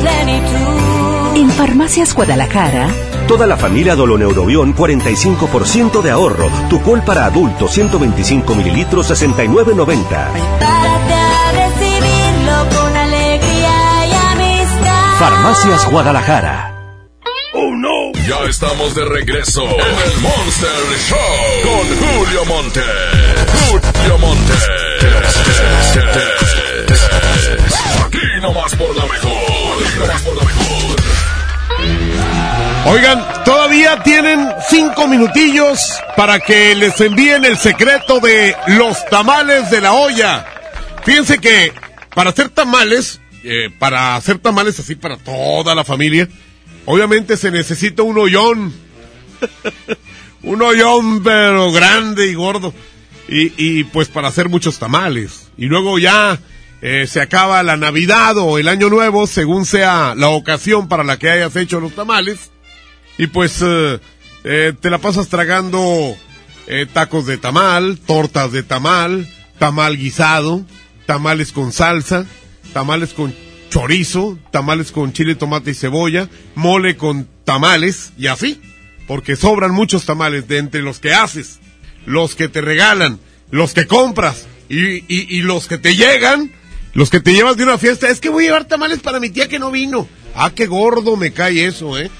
plenitud. En Farmacias Guadalajara, Toda la familia Doloneurobión 45% de ahorro. Tucol para adultos 125 mililitros 69.90. Párate a recibirlo con alegría y amistad. Farmacias Guadalajara. ¡Oh, no! Ya estamos de regreso en el Monster Show con Julio Monte. Julio Monte. Oigan, todavía tienen cinco minutillos para que les envíen el secreto de los tamales de la olla. Fíjense que para hacer tamales, eh, para hacer tamales así para toda la familia, obviamente se necesita un hoyón. un hoyón pero grande y gordo. Y, y pues para hacer muchos tamales. Y luego ya eh, se acaba la Navidad o el Año Nuevo, según sea la ocasión para la que hayas hecho los tamales. Y pues eh, eh, te la pasas tragando tacos de tamal, tortas de tamal, tamal guisado, tamales con salsa, tamales con chorizo, tamales con chile, tomate y cebolla, mole con tamales y así. Porque sobran muchos tamales de entre los que haces, los que te regalan, los que compras y, y, los que te llegan, los que te llevas de una fiesta. Es que voy a llevar tamales para mi tía que no vino. Ah, qué gordo me cae eso, ¿eh?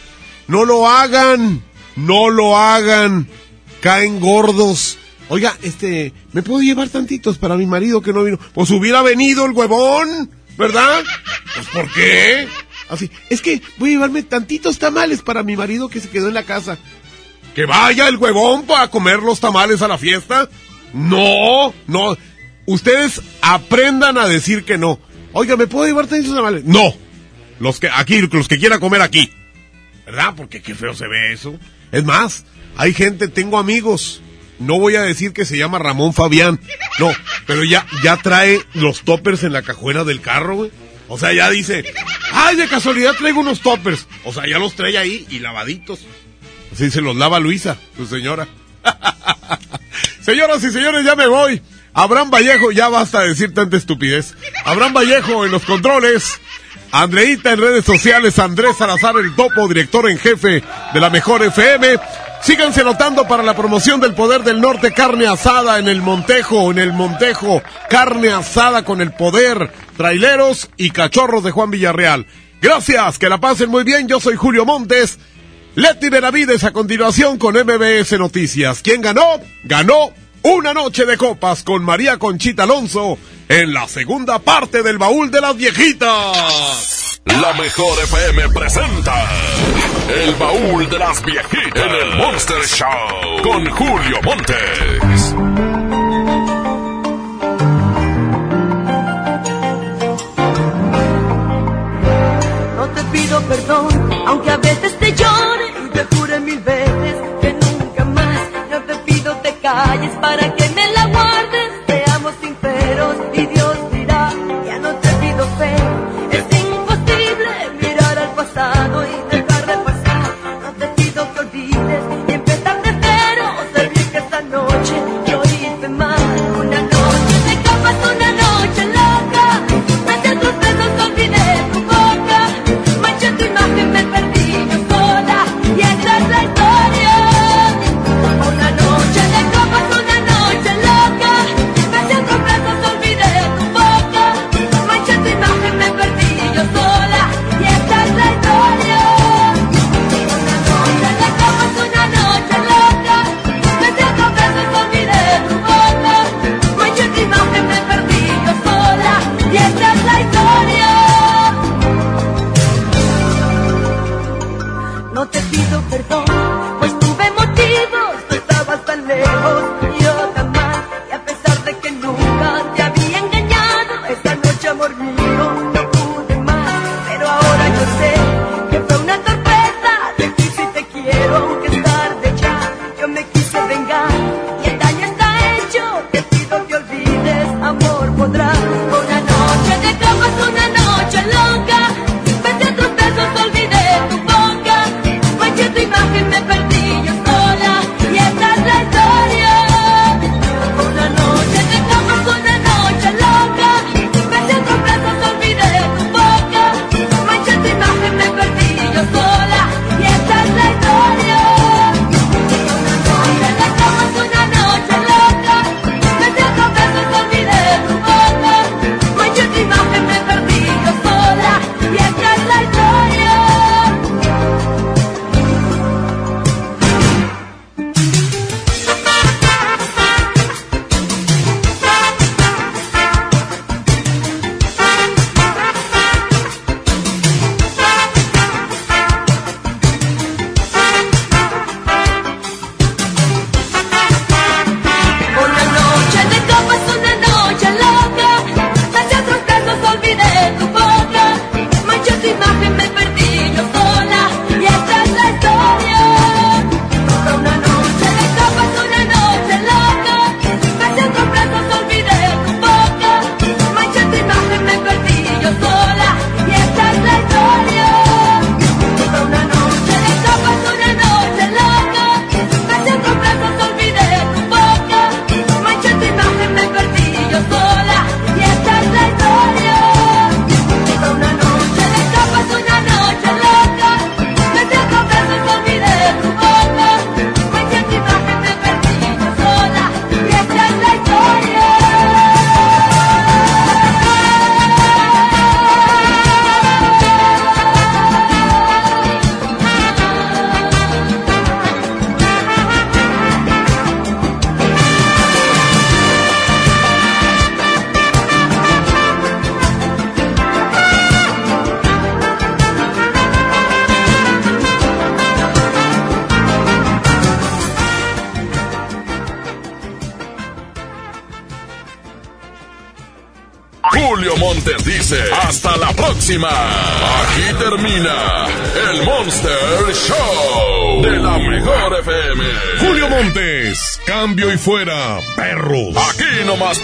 No lo hagan, no lo hagan, caen gordos. Oiga, este, ¿me puedo llevar tantitos para mi marido que no vino? Pues hubiera venido el huevón, ¿verdad? Pues ¿por qué? Así, es que voy a llevarme tantitos tamales para mi marido que se quedó en la casa. ¿Que vaya el huevón para comer los tamales a la fiesta? No, no. Ustedes aprendan a decir que no. Oiga, ¿me puedo llevar tantitos tamales? No. Los que, aquí, los que quiera comer aquí. ¿Verdad? Porque qué feo se ve eso. Es más, hay gente, tengo amigos. No voy a decir que se llama Ramón Fabián. No, pero ya, ya trae los toppers en la cajuela del carro, güey. O sea, ya dice, ay, de casualidad traigo unos toppers. O sea, ya los trae ahí y lavaditos. Así se los lava Luisa, su señora. Señoras y señores, ya me voy. Abraham Vallejo, ya basta de decir tanta estupidez. Abraham Vallejo en los controles. Andreita en redes sociales, Andrés Salazar, el topo, director en jefe de la Mejor FM. Síganse notando para la promoción del Poder del Norte, carne asada en el Montejo, en el Montejo, carne asada con el poder, traileros y cachorros de Juan Villarreal. Gracias, que la pasen muy bien, yo soy Julio Montes. Leti Benavides a continuación con MBS Noticias. ¿Quién ganó? Ganó una noche de copas con María Conchita Alonso en la segunda parte del baúl de las viejitas. La mejor FM presenta El baúl de las viejitas en el Monster Show con Julio Montes. Perdón, aunque a veces te llore y te jure mil veces que nunca más. No te pido te calles para que me la guardes. Seamos sinceros y Dios